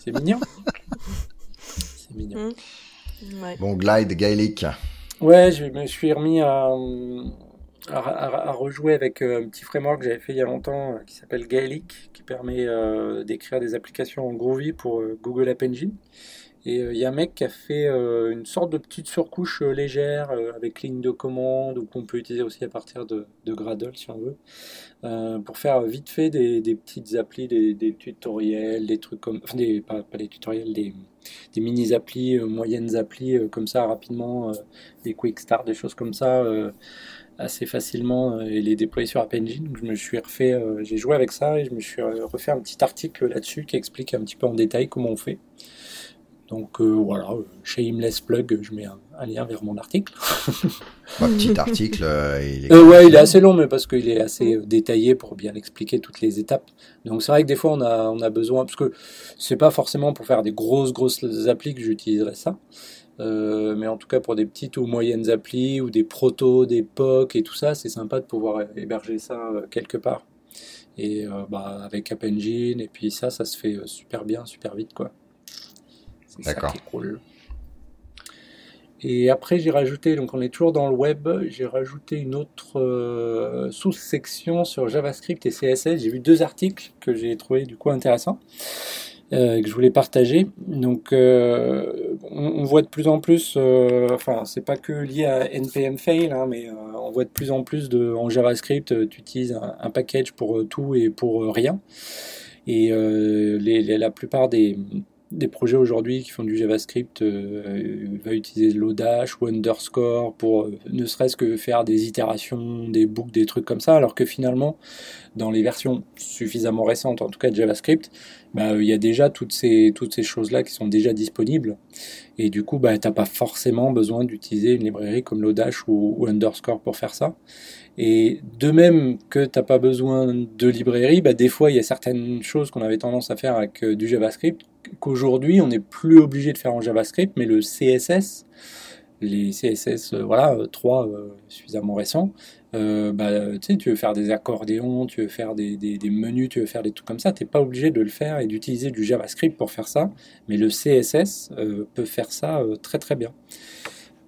C'est mignon. C'est mignon. Mmh. Bon, Glide Gaelic. Ouais, je me suis remis à, à, rejouer avec euh, un petit framework que j'avais fait il y a longtemps euh, qui s'appelle Gaelic, qui permet euh, d'écrire des applications en Groovy pour Google App Engine. Et il y a un mec qui a fait une sorte de petite surcouche légère avec ligne de commande ou qu'on peut utiliser aussi à partir de, Gradle si on veut, pour faire vite fait des, petites applis, des, tutoriels, des trucs comme, enfin des, pas, des tutoriels, des, des mini applis, moyennes applis comme ça rapidement, des quick start, des choses comme ça assez facilement euh, et les déployer sur App Engine. je me suis refait, euh, j'ai joué avec ça et je me suis refait un petit article là-dessus qui explique un petit peu en détail comment on fait. Donc euh, voilà, chez Imless Plug, je mets un, lien vers mon article. un petit article, il est... ouais, il est assez long, mais parce qu'il est assez détaillé pour bien expliquer toutes les étapes. Donc c'est vrai que des fois on a, on a besoin, parce que c'est pas forcément pour faire des grosses grosses applis que j'utiliserai ça, euh, mais en tout cas pour des petites ou moyennes applis ou des protos, des POC et tout ça, c'est sympa de pouvoir héberger ça euh, quelque part. Et euh, bah, avec App Engine et puis ça, ça se fait super bien, super vite quoi. C'est ça qui est cool. Et après j'ai rajouté, donc on est toujours dans le web, j'ai rajouté une autre sous-section sur JavaScript et CSS. J'ai vu deux articles que j'ai trouvé du coup intéressants. Euh, que je voulais partager. Donc, euh, on, voit de plus en plus, euh, enfin, c'est pas que lié à npm fail, hein, mais on voit de plus en plus de, en JavaScript, tu utilises un, package pour tout et pour rien. Et les, la plupart des, des projets aujourd'hui qui font du JavaScript euh, va utiliser Lodash ou underscore pour euh, ne serait-ce que faire des itérations, des boucles, des trucs comme ça, alors que finalement, dans les versions suffisamment récentes, en tout cas de JavaScript, bah, il y a déjà toutes ces, choses-là qui sont déjà disponibles. Et du coup, bah, tu n'as pas forcément besoin d'utiliser une librairie comme Lodash ou underscore pour faire ça. Et de même que tu n'as pas besoin de librairie, bah, des fois il y a certaines choses qu'on avait tendance à faire avec euh, du JavaScript qu'aujourd'hui on n'est plus obligé de faire en JavaScript, mais le CSS, les CSS euh, voilà 3 euh, suffisamment récents, bah, tu veux faire des accordéons, tu veux faire des, menus, tu veux faire des trucs comme ça, tu n'es pas obligé de le faire et d'utiliser du JavaScript pour faire ça, mais le CSS peut faire ça très très bien.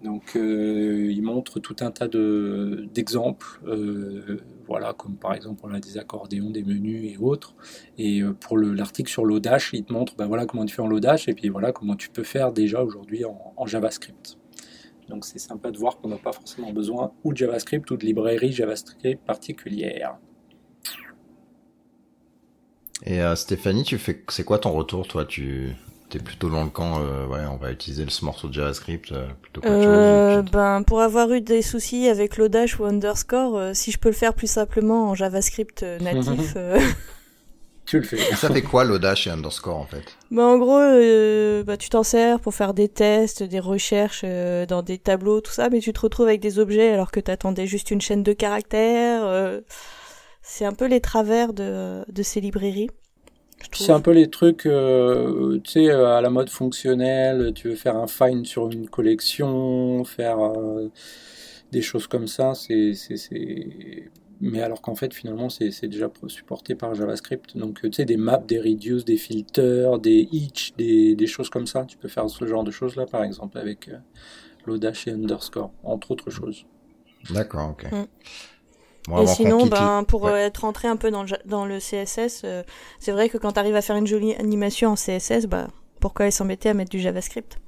Donc, euh, il montre tout un tas d'exemples, euh, voilà, comme par exemple on des accordéons, des menus et autres. Et euh, pour l'article sur l'Odash, il te montre ben voilà comment tu fais en Lodash et puis voilà comment tu peux faire déjà aujourd'hui en, JavaScript. Donc c'est sympa de voir qu'on n'a pas forcément besoin ou de JavaScript ou de librairie JavaScript particulière. Et Stéphanie, tu fais, c'est quoi ton retour, toi? Tu t'es plutôt dans le camp, euh, ouais, on va utiliser ce morceau de JavaScript euh, plutôt qu'autre Euh, chose. et ben, pour avoir eu des soucis avec l'Odash ou underscore, euh, si je peux le faire plus simplement en JavaScript natif, Tu le fais. Ça fait quoi l'Odash et underscore en fait? Bah, en gros, euh, bah, tu t'en sers pour faire des tests, des recherches euh, dans des tableaux, tout ça, mais tu te retrouves avec des objets alors que t'attendais juste une chaîne de caractères. euh, c'est un peu les travers de, de ces librairies. C'est un peu les trucs, euh, tu sais, euh, à la mode fonctionnelle. Tu veux faire un find sur une collection, faire euh, des choses comme ça. C'est, c'est, c'est... Mais alors qu'en fait, finalement, c'est, c'est déjà supporté par JavaScript. Donc, tu sais, des maps, des reduce, des filters, des each, des, des choses comme ça. Tu peux faire ce genre de choses-là, par exemple, avec euh, l'Odash et Underscore, entre autres choses. D'accord, ok. Mm. Bon, Et sinon, ben, pour ouais. euh, être rentré un peu dans le, dans le CSS, euh, c'est vrai que quand tu arrives à faire une jolie animation en CSS, bah, pourquoi s'embêter à mettre du JavaScript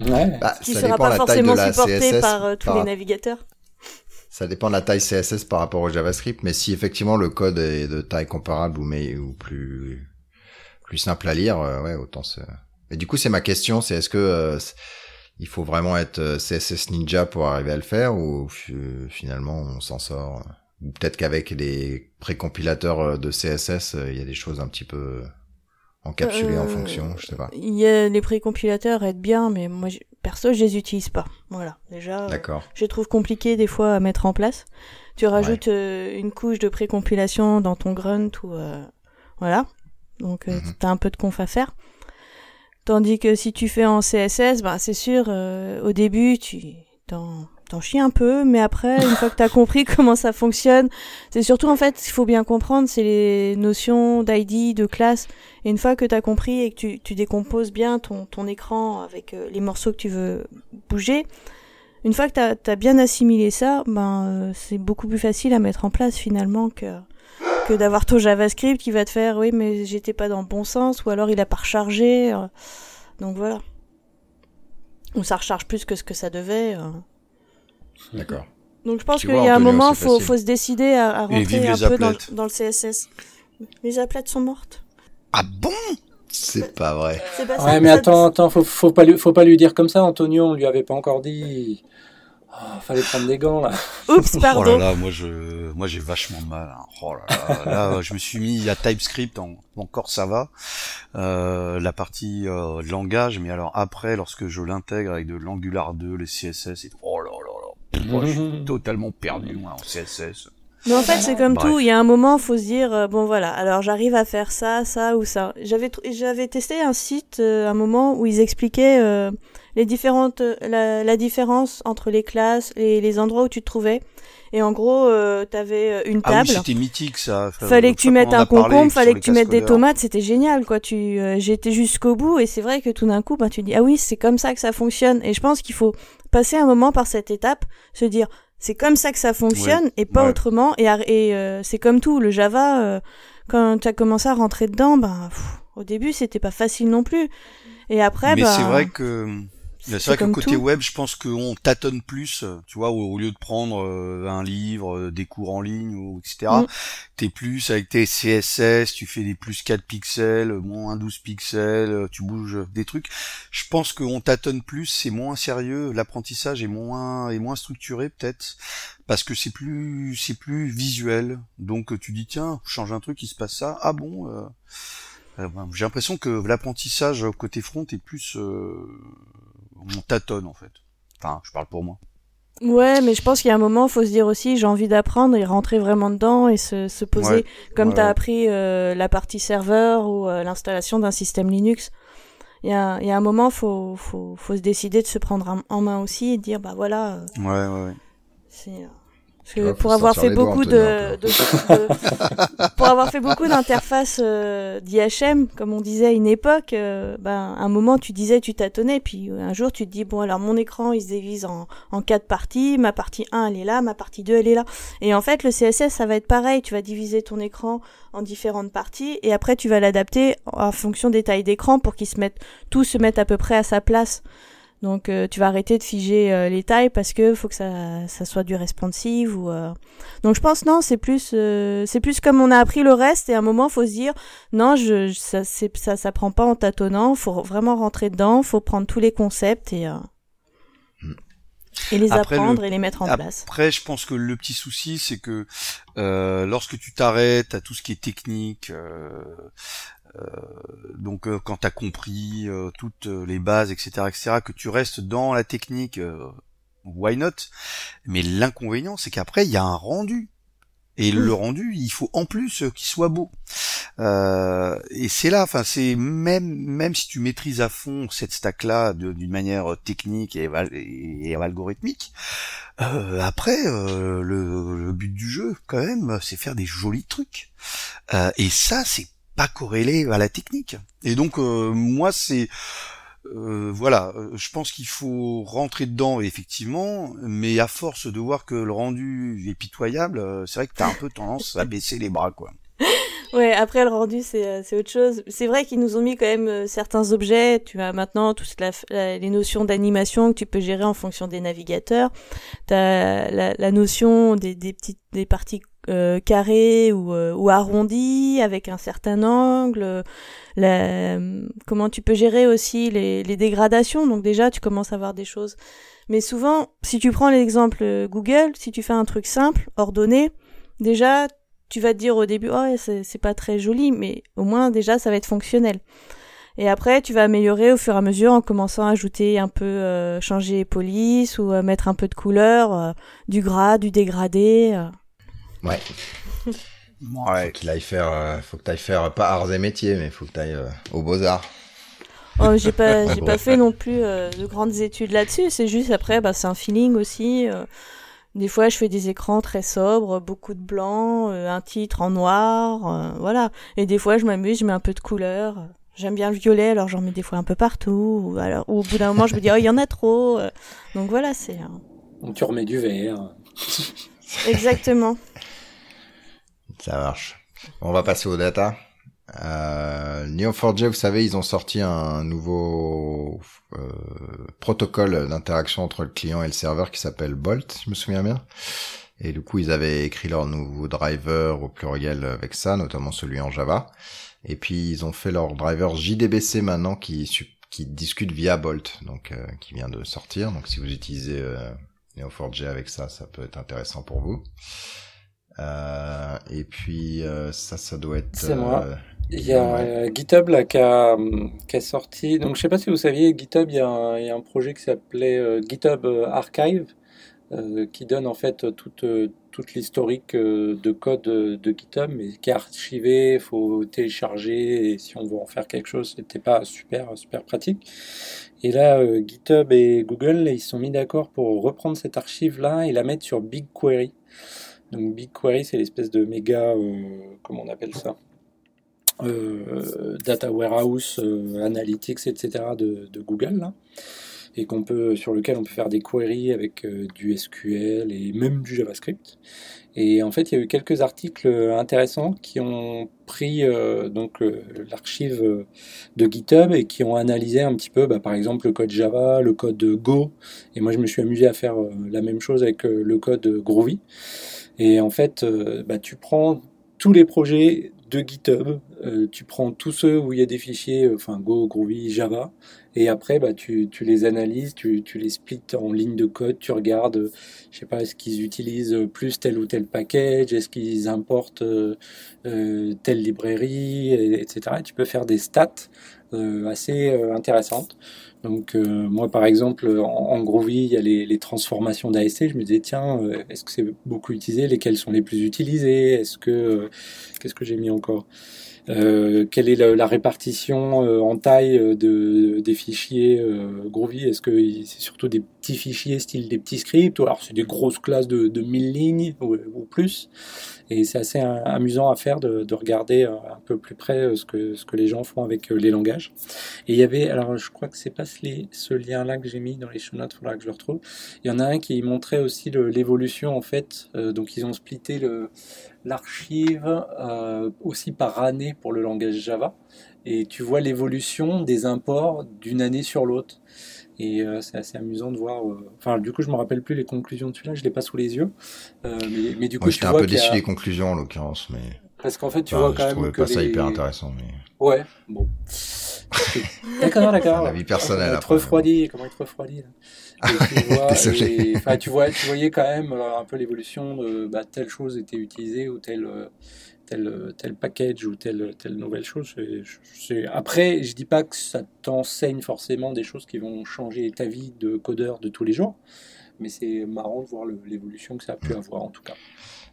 Ouais. Bah, Qui ça sera pas forcément supporté CSS par euh, tous par- les navigateurs. Ça dépend de la taille CSS par rapport au JavaScript, mais si effectivement le code est de taille comparable ou mais ou plus plus simple à lire, euh, ouais, autant se. Et du coup, c'est ma question, c'est est-ce que euh, il faut vraiment être CSS ninja pour arriver à le faire ou euh, finalement on s'en sort euh, peut-être qu'avec les précompilateurs euh, de CSS, euh, il y a des choses un petit peu encapsulées en Euh, fonction, je sais pas. Il y a, les précompilateurs aident bien, mais moi, perso, je les utilise pas. Voilà, déjà, euh, D'accord. je les trouve compliqués des fois à mettre en place. Tu rajoutes euh, une couche de précompilation dans ton grunt ou euh, voilà, donc euh, Mhm. t'as un peu de conf à faire. Tandis que si tu fais en CSS, bah c'est sûr, euh, au début tu t'en t'en chies un peu, mais après une fois que t'as compris comment ça fonctionne, c'est surtout en fait, il faut bien comprendre, c'est les notions d'ID, de classe, et une fois que t'as compris et que tu, tu décomposes bien ton, ton écran avec euh, les morceaux que tu veux bouger, une fois que t'as as bien assimilé ça, ben euh, c'est beaucoup plus facile à mettre en place finalement que que d'avoir ton JavaScript qui va te faire oui mais j'étais pas dans le bon sens ou alors il a pas rechargé euh, donc voilà. Ou ça recharge plus que ce que ça devait euh. D'accord. donc je pense qu'il y a un moment c'est faut se décider à, rentrer un peu dans, le CSS les applettes sont mortes Ah bon? C'est pas vrai. pas Ouais, mais ça- attends, attends, faut, faut pas lui, faut pas lui dire comme ça, Antonio, on lui avait pas encore dit. Ah, fallait prendre des gants, là. oups Oh là pardon là, moi je, moi j'ai vachement mal. hein. Oh là là, là je me suis mis à TypeScript, en- encore ça va. Euh, la partie euh, langage, mais alors après, lorsque je l'intègre avec de l'Angular 2, les CSS, et oh là là là, moi je suis totalement perdu moi en CSS. Mais en fait, c'est comme Bref. tout. Il y a un moment, faut se dire euh, bon voilà. Alors j'arrive à faire ça, ça ou ça. J'avais j'avais testé un site euh, un moment où ils expliquaient euh, les différentes la, la différence entre les classes et les endroits où tu te trouvais. Et en gros, euh, t'avais une Ah table. oui, c'était mythique ça. fallait que tu mettes un concombre, fallait que tu mettes des tomates. c'était génial quoi. Tu euh, j'étais jusqu'au bout et c'est vrai que tout d'un coup bah tu dis ah oui, c'est comme ça que ça fonctionne et je pense qu'il faut passer un moment par cette étape, se dire c'est comme ça que ça fonctionne et pas ouais. autrement et, euh, c'est comme tout le Java euh, quand tu as commencé à rentrer dedans ben pff, au début c'était pas facile non plus. Et après Mais bah c'est vrai que c'est vrai que côté tout. web, je pense qu'on tâtonne plus, tu vois, au, au lieu de prendre euh, un livre, euh, des cours en ligne ou etc. Mm. T'es plus avec tes CSS, tu fais des plus 4 pixels, euh, moins 12 pixels, tu bouges des trucs. Je pense qu'on tâtonne plus, c'est moins sérieux, l'apprentissage est moins est moins structuré peut-être parce que c'est plus c'est plus visuel. Donc tu dis tiens, change un truc, il se passe ça. Ah bon euh, ben, J'ai l'impression que l'apprentissage côté front est plus euh, on tâtonne en fait. Enfin, je parle pour moi. Ouais, mais je pense qu'il y a un moment, faut se dire aussi, j'ai envie d'apprendre et rentrer vraiment dedans et se, se poser Ouais, comme ouais, t'as ouais. appris euh, la partie serveur ou euh, l'installation d'un système Linux. Il y a, il y a un moment, faut, faut, faut se décider de se prendre en- en main aussi et de dire, bah voilà, euh, Ouais, ouais, ouais. Pour avoir fait doigts, beaucoup de, de- de- pour avoir fait beaucoup d'interfaces euh, d'IHM, comme on disait à une époque, euh, ben un moment tu disais tu tâtonnais, puis un jour tu te dis bon alors mon écran il se divise en, en quatre parties, ma partie 1 elle est là, ma partie 2 elle est là, et en fait le CSS ça va être pareil, tu vas diviser ton écran en différentes parties et après tu vas l'adapter en fonction des tailles d'écran pour qu'ils se mettent tous se mettent à peu près à sa place. Donc euh, tu vas arrêter de figer euh, les tailles parce que faut que ça, ça soit du responsive ou euh. donc je pense non c'est plus c'est plus comme on a appris le reste et à un moment faut se dire non je ça c'est ça ça prend pas en tâtonnant faut vraiment rentrer dedans faut prendre tous les concepts et hmm. et les apprendre et les mettre en place. Après, je pense que le petit souci, c'est que lorsque tu t'arrêtes à tout ce qui est technique, euh, donc euh, quand tu as compris euh, toutes les bases, etc., etc., que tu restes dans la technique, why not? Mais l'inconvénient, c'est qu'après, il y a un rendu. Et le rendu, il faut en plus qu'il soit beau. Euh, et c'est là, enfin, c'est même même si tu maîtrises à fond cette stack-là d'une manière technique et, et, algorithmique, euh, après le, le, but du jeu, quand même, c'est faire des jolis trucs. et ça, c'est pas corrélé à la technique. Et donc euh, moi c'est euh, voilà, euh, je pense qu'il faut rentrer dedans effectivement, mais à force de voir que le rendu est pitoyable, c'est vrai que t'as un peu tendance à baisser les bras quoi. Ouais, après le rendu c'est c'est autre chose. C'est vrai qu'ils nous ont mis quand même certains objets. Tu as maintenant toutes les notions d'animation que tu peux gérer en fonction des navigateurs. T'as la, la notion des, des petites des parties euh, carré ou, euh, ou arrondi avec un certain angle. La, comment tu peux gérer aussi les, les dégradations. Donc déjà, tu commences à voir des choses. Mais souvent, si tu prends l'exemple Google, si tu fais un truc simple, ordonné, déjà, tu vas te dire au début, oh, c'est pas très joli, mais au moins déjà, ça va être fonctionnel. Et après, tu vas améliorer au fur et à mesure en commençant à ajouter un peu, euh, changer les polices ou mettre un peu de couleur, du gras, du dégradé. Ouais. ouais. Faut qu'il aille faire, euh, faut que tu ailles faire pas arts et métiers, mais faut que tu ailles euh, aux beaux-arts. Oh, j'ai pas, j'ai pas fait non plus euh, de grandes études là-dessus. C'est juste après, bah, c'est un feeling aussi. des fois, je fais des écrans très sobres, beaucoup de blanc, un titre en noir, voilà. Et des fois, je m'amuse, je mets un peu de couleur. J'aime bien le violet, alors j'en mets des fois un peu partout. Ou alors, au bout d'un moment, je me dis, oh, il y en a trop. Donc voilà, c'est. Donc tu remets du vert. Exactement. Ça marche. On va passer aux data. Euh, Neo4j, vous savez, ils ont sorti un nouveau euh, protocole d'interaction entre le client et le serveur qui s'appelle Bolt, je me souviens bien. Et du coup, ils avaient écrit leur nouveau driver au pluriel avec ça, notamment celui en Java. Et puis, ils ont fait leur driver JDBC maintenant qui, discute via Bolt, donc euh, qui vient de sortir. Donc, si vous utilisez euh, Neo4j avec ça, ça peut être intéressant pour vous. Euh, et puis euh, ça, ça doit être. C'est moi. Euh, il y a GitHub là qui a, qui a, sorti. Donc je sais pas si vous saviez, GitHub, il y a un, il y a un projet qui s'appelait GitHub Archive qui donne en fait toute, toute l'historique de code de GitHub, mais qui est archivé, il faut télécharger, et si on veut en faire quelque chose, c'était pas super, super pratique. Et là, GitHub et Google, ils se sont mis d'accord pour reprendre cette archive-là et la mettre sur BigQuery. Donc BigQuery, c'est l'espèce de méga, euh, comment on appelle ça? Euh, Data Warehouse, euh, Analytics, etc. de, Google, là, et qu'on peut, sur lequel on peut faire des queries avec du SQL et même du JavaScript. Et en fait, il y a eu quelques articles intéressants qui ont pris donc l'archive de GitHub et qui ont analysé un petit peu, bah, par exemple, le code Java, le code Go. Et moi, je me suis amusé à faire la même chose avec le code Groovy. Et en fait, euh, bah, tu prends tous les projets de GitHub, euh, tu prends tous ceux où il y a des fichiers, euh, enfin Go, Groovy, Java, et après bah, tu, tu les analyses, tu, tu, les splits en lignes de code, tu regardes, je sais pas, est-ce qu'ils utilisent plus tel ou tel package, est-ce qu'ils importent telle librairie, etc. Et tu peux faire des stats assez intéressantes. Donc euh, moi par exemple en, Groovy il y a les, transformations d'AST, je me disais tiens euh, est-ce que c'est beaucoup utilisé, lesquelles sont les plus utilisées, est-ce que euh, qu'est-ce que j'ai mis encore? Euh, quelle est la, répartition euh, en taille euh, de, des fichiers Groovy? Est-ce que c'est surtout des petits fichiers style des petits scripts ou alors c'est des grosses classes de, de 1000 lignes ou, plus? Et c'est assez amusant à faire de, de, regarder un peu plus près ce que, ce que les gens font avec les langages. Et il y avait, alors je crois que c'est pas ce lien-là que j'ai mis dans les show il faudra que je le retrouve. Il y en a un qui montrait aussi l'évolution en fait. donc ils ont splitté le l'archive euh, aussi par année pour le langage Java et tu vois l'évolution des imports d'une année sur l'autre. Et euh, c'est assez amusant de voir. euh, Enfin, du coup, je me rappelle plus les conclusions de celui-là, je l'ai pas sous les yeux. Mais, mais du coup, Moi, tu j'étais un peu a- déçu des conclusions en l'occurrence, mais Parce qu'en fait, tu enfin, vois quand je même trouvais que pas ça hyper intéressant. Mais Ouais, bon. D'accord, d'accord. La vie personnelle, être refroidi, comment être refroidi. Là. Et tu vois, Désolé. et- enfin, tu vois, tu voyais quand même euh, un peu l'évolution de bah, telle chose était utilisée ou tel euh, tel euh, tel package ou telle telle nouvelle chose. C'est- Après, je dis pas que ça t'enseigne forcément des choses qui vont changer ta vie de codeur de tous les jours, mais c'est marrant de voir l'évolution que ça a pu avoir en tout cas.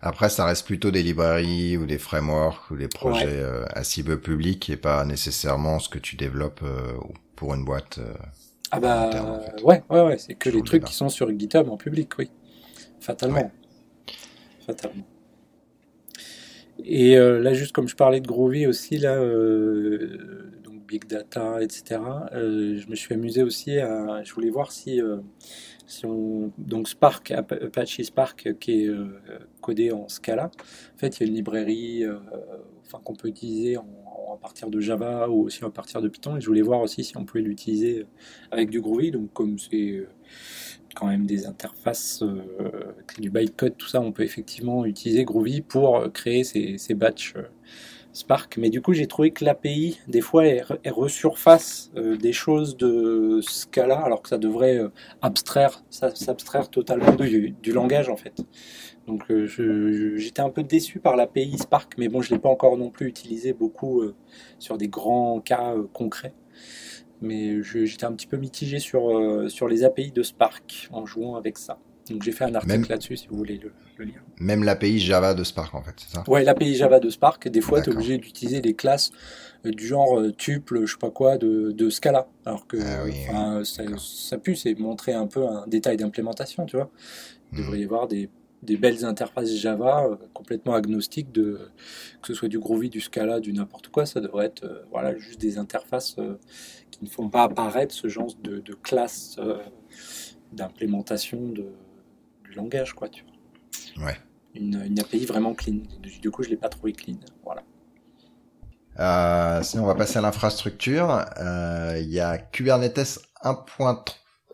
Après, ça reste plutôt des librairies ou des frameworks ou des projets euh, à cible publique et pas nécessairement ce que tu développes euh, pour une boîte. euh. Ah bah interne, en fait. ouais, ouais, ouais, c'est que Toujours les le trucs qui sont sur GitHub en public, oui. Fatalement. Ouais. Fatalement. Et euh, là, juste comme je parlais de Groovy aussi, là, donc Big Data, etc., je me suis amusé aussi à. Je voulais voir si, Donc Spark, Apa- Apache Spark, euh, qui est euh, codé en Scala. En fait, il y a une librairie euh, enfin, qu'on peut utiliser à partir de Java ou aussi à partir de Python. Et je voulais voir aussi si on pouvait l'utiliser avec du Groovy. Donc, comme c'est quand même des interfaces, du bytecode, tout ça, on peut effectivement utiliser Groovy pour créer ces, ces batchs Spark. Mais du coup, j'ai trouvé que l'API, des fois, elle, resurface euh, des choses de Scala, alors que ça devrait euh, abstraire, s'abstraire totalement du, langage, en fait. Donc, euh, j'étais un peu déçu par l'API Spark, mais bon, je l'ai pas encore non plus utilisé beaucoup euh, sur des grands cas concrets. Mais j'étais un petit peu mitigé sur, sur les API de Spark en jouant avec ça. Donc j'ai fait un article Même- là-dessus si vous voulez le, le lire. Même l'API Java de Spark, en fait, c'est ça? Ouais, l'API Java de Spark, des fois tu es obligé d'utiliser des classes euh, du genre euh, tuple, je sais pas quoi, de, de Scala. Alors que Ah oui, ça, ça pue, c'est montrer un peu un détail d'implémentation, tu vois. Il Hmm. devrait y avoir des, des belles interfaces Java euh, complètement agnostiques, de, que ce soit du Groovy, du Scala, du n'importe quoi. Ça devrait être euh, voilà, juste des interfaces euh, qui ne font pas apparaître ce genre de, de classe euh, d'implémentation de, du langage, quoi, tu vois. Ouais. Une, une API vraiment clean. Du, coup, je l'ai pas trouvé clean. Voilà. Euh, sinon, on va passer à l'infrastructure. Euh, Il y a Kubernetes 1.3.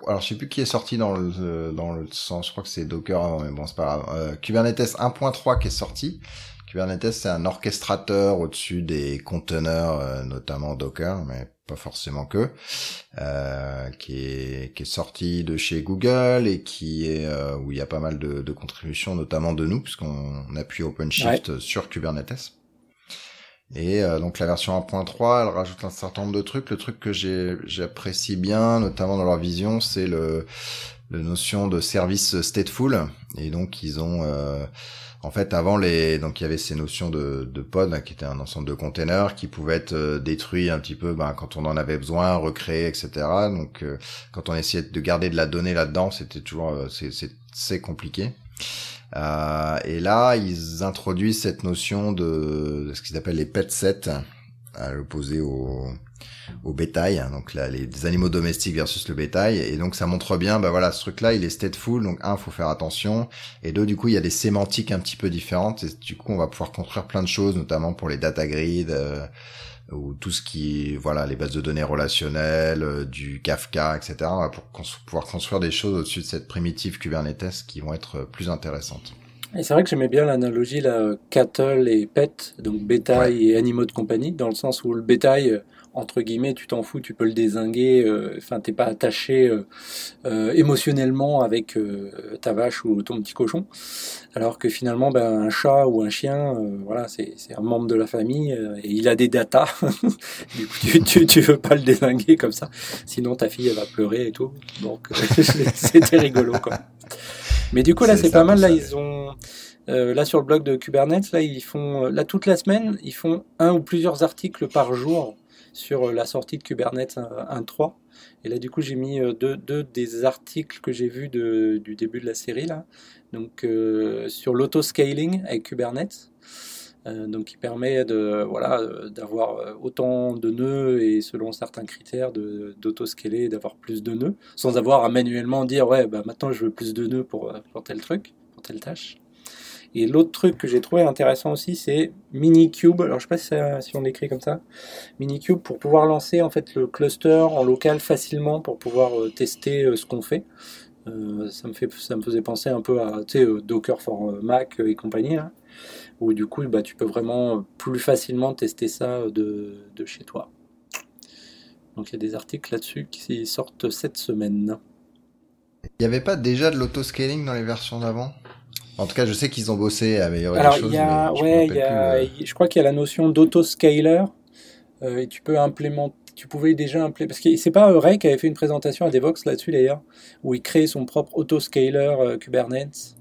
Alors, je sais plus qui est sorti dans le euh, dans le sens. Je crois que c'est Docker avant, mais bon, c'est pas grave. Euh, Kubernetes 1.3 qui est sorti. Kubernetes, c'est un orchestrateur au-dessus des conteneurs, euh, notamment Docker, mais pas forcément que, euh, qui est qui est sorti de chez Google et qui est euh, où il y a pas mal de, de contributions, notamment de nous, puisqu'on on appuie OpenShift sur Kubernetes. Et euh, donc la version 1.3, elle rajoute un certain nombre de trucs. Le truc que j'ai j'apprécie bien, notamment dans leur vision, c'est le la notion de service stateful. Et donc ils ont euh, en fait avant les donc il y avait ces notions de, de pod là, qui étaient un ensemble de containers qui pouvaient être euh, détruits un petit peu ben, quand on en avait besoin, recréés, etc. Donc euh, quand on essayait de garder de la donnée là-dedans, c'était toujours euh, c'est c'est c'est compliqué. Euh, et là, ils introduisent cette notion de, de ce qu'ils appellent les pet sets, à l'opposé au, au bétail, hein, donc là, les animaux domestiques versus le bétail. Et donc ça montre bien, bah voilà, ce truc-là, il est stateful, donc un, faut faire attention, et deux, du coup, il y a des sémantiques un petit peu différentes, et du coup, on va pouvoir construire plein de choses, notamment pour les data grids. euh, ou tout ce qui, voilà, les bases de données relationnelles, euh, du Kafka, etc. Pour pouvoir construire des choses au-dessus de cette primitive Kubernetes qui vont être euh, plus intéressantes. Et c'est vrai que j'aimais bien l'analogie là, cattle et pet, donc bétail et animaux de compagnie, dans le sens où le bétail, euh, entre guillemets, tu t'en fous, tu peux le désinguer, euh, enfin, t'es pas attaché euh, euh, émotionnellement avec euh, ta vache ou ton petit cochon, alors que finalement, ben, un chat ou un chien, euh, voilà, c'est c'est un membre de la famille euh, et il a des datas, du coup, tu, tu, tu veux pas le désinguer comme ça, sinon ta fille elle va pleurer et tout, donc c'était rigolo quoi. Mais du coup là C'est pas mal, là ils ont euh, là sur le blog de Kubernetes, là ils font là toute la semaine, ils font un ou plusieurs articles par jour sur euh, la sortie de Kubernetes 1.3. Et là du coup j'ai mis euh, deux, deux des articles que j'ai vus de, du début de la série là, donc euh, sur l'autoscaling avec Kubernetes. Euh, donc qui permet de voilà euh, d'avoir euh, autant de nœuds et selon certains critères d'autoscaler d'avoir plus de nœuds sans avoir à manuellement dire ouais bah maintenant je veux plus de nœuds pour, pour tel truc pour telle tâche Et l'autre truc que j'ai trouvé intéressant aussi, c'est Minikube. Alors je sais pas si, on l'écrit comme ça. Minikube pour pouvoir lancer en fait le cluster en local facilement pour pouvoir tester ce qu'on fait. Ça me fait, ça me faisait penser un peu à Docker for Mac et compagnie où du coup bah tu peux vraiment plus facilement tester ça de, de chez toi. Donc il y a des articles là-dessus qui sortent cette semaine. Il n'y avait pas déjà de l'autoscaling dans les versions d'avant? En tout cas, je sais qu'ils ont bossé à améliorer Alors, les choses. y a, mais je me ouais, rappelle il y a, plus, euh, je crois qu'il y a la notion d'autoscaler euh, et tu peux implémenter, tu pouvais déjà implémenter, parce que c'est pas euh, Ray qui avait fait une présentation à Devox là-dessus d'ailleurs, où il crée son propre autoscaler euh, Kubernetes.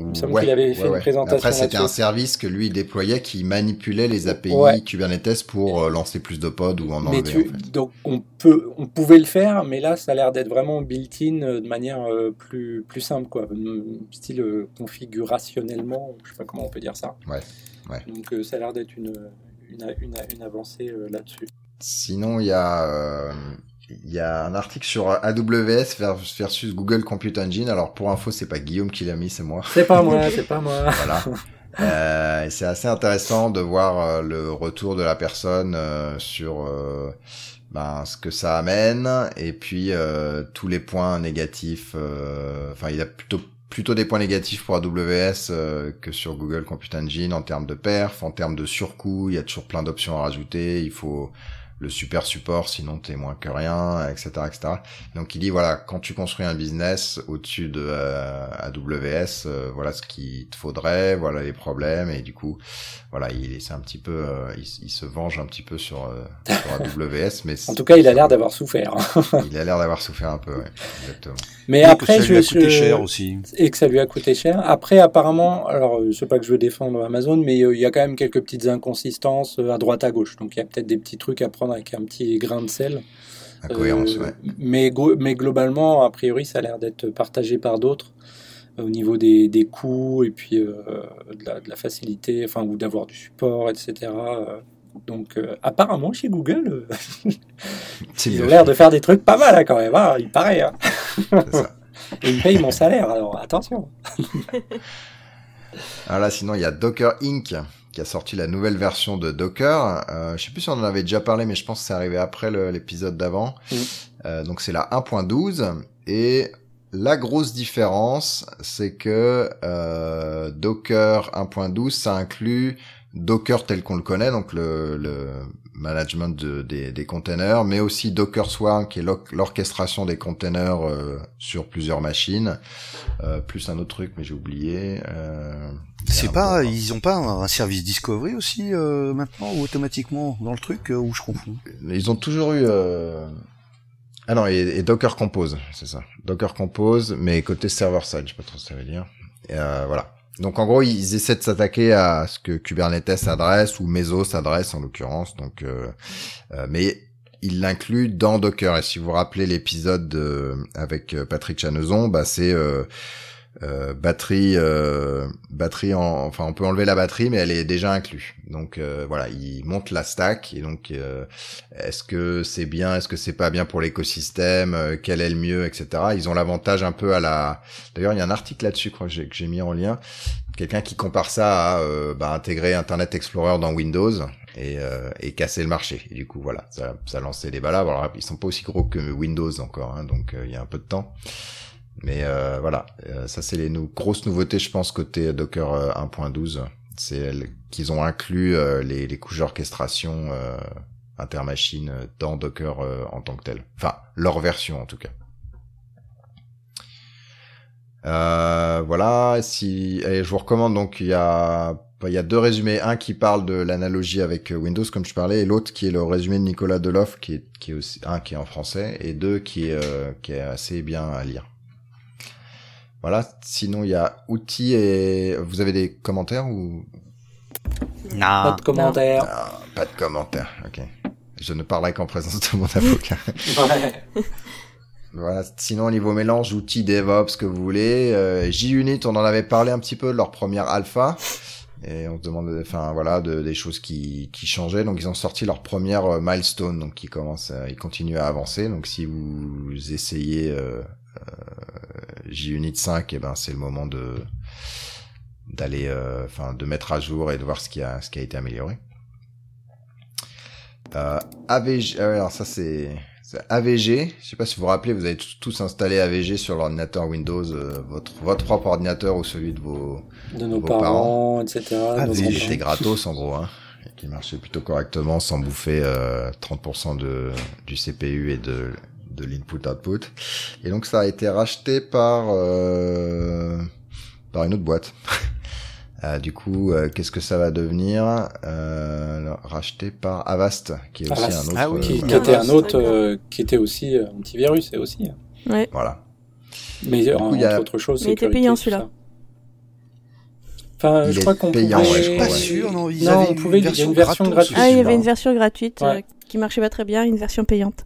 Me semble qu'il avait fait une présentation Après, c'était un service que lui déployait qui manipulait les API. Kubernetes pour euh, lancer plus de pods ou en enlever. tu, en fait. donc on peut, on pouvait le faire, mais là ça a l'air d'être vraiment built-in euh, de manière euh, plus, plus simple quoi, Hum, style configurationnellement, je sais pas comment on peut dire ça. Donc ça a l'air d'être une, une, une, une avancée là-dessus. Sinon, il y a euh, il y a un article sur AWS vers- versus Google Compute Engine. Alors pour info, c'est pas Guillaume qui l'a mis, c'est moi. C'est pas moi, c'est pas moi. Voilà. Euh, et c'est assez intéressant de voir euh, le retour de la personne euh, sur euh, ben, ce que ça amène et puis euh, tous les points négatifs. euh, Enfin, il y a plutôt plutôt des points négatifs pour AWS euh, que sur Google Compute Engine en termes de perf, en termes de surcoût. Il y a toujours plein d'options à rajouter. Il faut le super support, sinon t'es moins que rien, etc., etc. Donc il dit voilà, quand tu construis un business au-dessus de euh, AWS, euh, voilà ce qu'il te faudrait, voilà les problèmes et du coup, voilà, il c'est un petit peu, euh, il, il se venge un petit peu sur, euh, sur AWS, mais En tout cas, il a l'air d'avoir souffert. il a l'air d'avoir souffert un peu, ouais, exactement. Mais Et que après, ça je, lui a coûté je- cher aussi. et que ça lui a coûté cher. Après, apparemment, alors je sais pas que je veux défendre Amazon, mais euh, il y a quand même quelques petites inconsistances euh, à droite à gauche. Donc il y a peut-être des petits trucs à prendre avec un petit grain de sel. Euh, ouais. Mais, globalement, a priori, ça a l'air d'être partagé par d'autres euh, au niveau des, des coûts et puis euh, de, la, de la facilité, enfin, ou d'avoir du support, etc. Donc, euh, apparemment, chez Google, ils ont l'air de faire des trucs pas mal hein, quand même, hein, il paraît. hein. Ça. Et ils payent mon salaire, alors attention. Alors là, sinon, il y a Docker Inc. qui a sorti la nouvelle version de Docker. Euh, je sais plus si on en avait déjà parlé, mais je pense que c'est arrivé après l'épisode d'avant. Euh, donc c'est la 1.12 et la grosse différence, c'est que euh, Docker 1.12, ça inclut Docker tel qu'on le connaît, donc le, le management de- des, des containers, mais aussi Docker Swarm, qui est l'or- l'orchestration des containers euh, sur plusieurs machines, euh, plus un autre truc, mais j'ai oublié. Euh, C'est pas, bon- ils ont pas un service Discovery aussi euh, maintenant ou automatiquement dans le truc euh, où je confonds. Ils ont toujours eu. Euh... Ah non, et, et Docker Compose, c'est ça. Docker Compose, mais côté server-side, je sais pas trop ce que ça veut dire. Et, euh, voilà. Donc en gros, ils essaient de s'attaquer à ce que Kubernetes adresse ou Mesos adresse en l'occurrence. Donc, euh, euh, mais ils l'incluent dans Docker. Et si vous rappelez l'épisode de- avec euh, Patrick Chanezon, bah c'est euh, batterie, euh, batterie en, enfin on peut enlever la batterie, mais elle est déjà inclue. Donc euh, voilà, ils montent la stack et donc euh, est-ce que c'est bien, est-ce que c'est pas bien pour l'écosystème, euh, quel est le mieux, etc. Ils ont l'avantage un peu à la. D'ailleurs, il y a un article là-dessus, crois que j'ai mis en lien. Quelqu'un qui compare ça à euh, bah, intégrer Internet Explorer dans Windows et, et casser le marché. Et du coup, voilà, ça, ça lancé des balades. Alors, ils sont pas aussi gros que Windows encore, hein, donc il y a un peu de temps. Mais euh, voilà, euh, ça c'est les grosses nouveautés, je pense, côté Docker euh, 1.12. C'est elles- qu'ils ont inclus euh, les, les couches d'orchestration euh, intermachine euh, dans Docker euh, en tant que tel. Enfin, leur version en tout cas. Euh, voilà, si je vous recommande donc il y a il y a deux résumés, un qui parle de l'analogie avec euh, Windows comme je parlais et l'autre qui est le résumé de Nicolas Deloff qui est aussi un qui est en français et deux euh, qui est assez bien à lire. Voilà, sinon il y a outils et vous avez des commentaires ou? Pas Non. de commentaires. Ah, pas de commentaires. OK. Je ne parlerai qu'en présence de mon avocat. Ouais. Voilà. Sinon, au niveau mélange, outils DevOps, que vous voulez. Euh, JUnit, on en avait parlé un petit peu de leur première alpha. Et on se demande, enfin voilà, de, des choses qui, qui changeaient. Donc ils ont sorti leur première euh, milestone, donc qui commence, à, ils continuent à avancer. Donc si vous essayez euh, euh, JUnit 5, et ben c'est le moment de d'aller, euh, enfin, de mettre à jour et de voir ce qui a, ce qui a été amélioré. Euh, AVG, euh, alors ça c'est AVG. Je sais pas si vous vous rappelez, vous avez tous- installé AVG sur l'ordinateur Windows, euh, votre votre propre ordinateur ou celui de vos De nos Vos parents, parents. etc. Ah, grands-parents. C'était gratos en gros, hein, et qui marchait plutôt correctement sans bouffer euh, 30% de du CPU et de de l'input-output. Et donc ça a été racheté par euh, par une autre boîte. Euh, du coup, euh, qu'est-ce que ça va devenir? Euh, Racheté par Avast, qui est aussi un autre. Ah oui, euh, qui, qui était un autre, euh, qui était aussi euh, antivirus, et aussi. hein. Ouais. Voilà. Mais euh, coup, entre il y a- autres choses, Mais il était payant, celui-là. Enfin, Il je crois qu'on payant, pouvait... ouais, je suis pas sûr, non, ils Non, avaient on pouvait- une il y une version gratuite. Ah, il y avait une version gratuite euh, Ouais. qui marchait pas très bien, une version payante.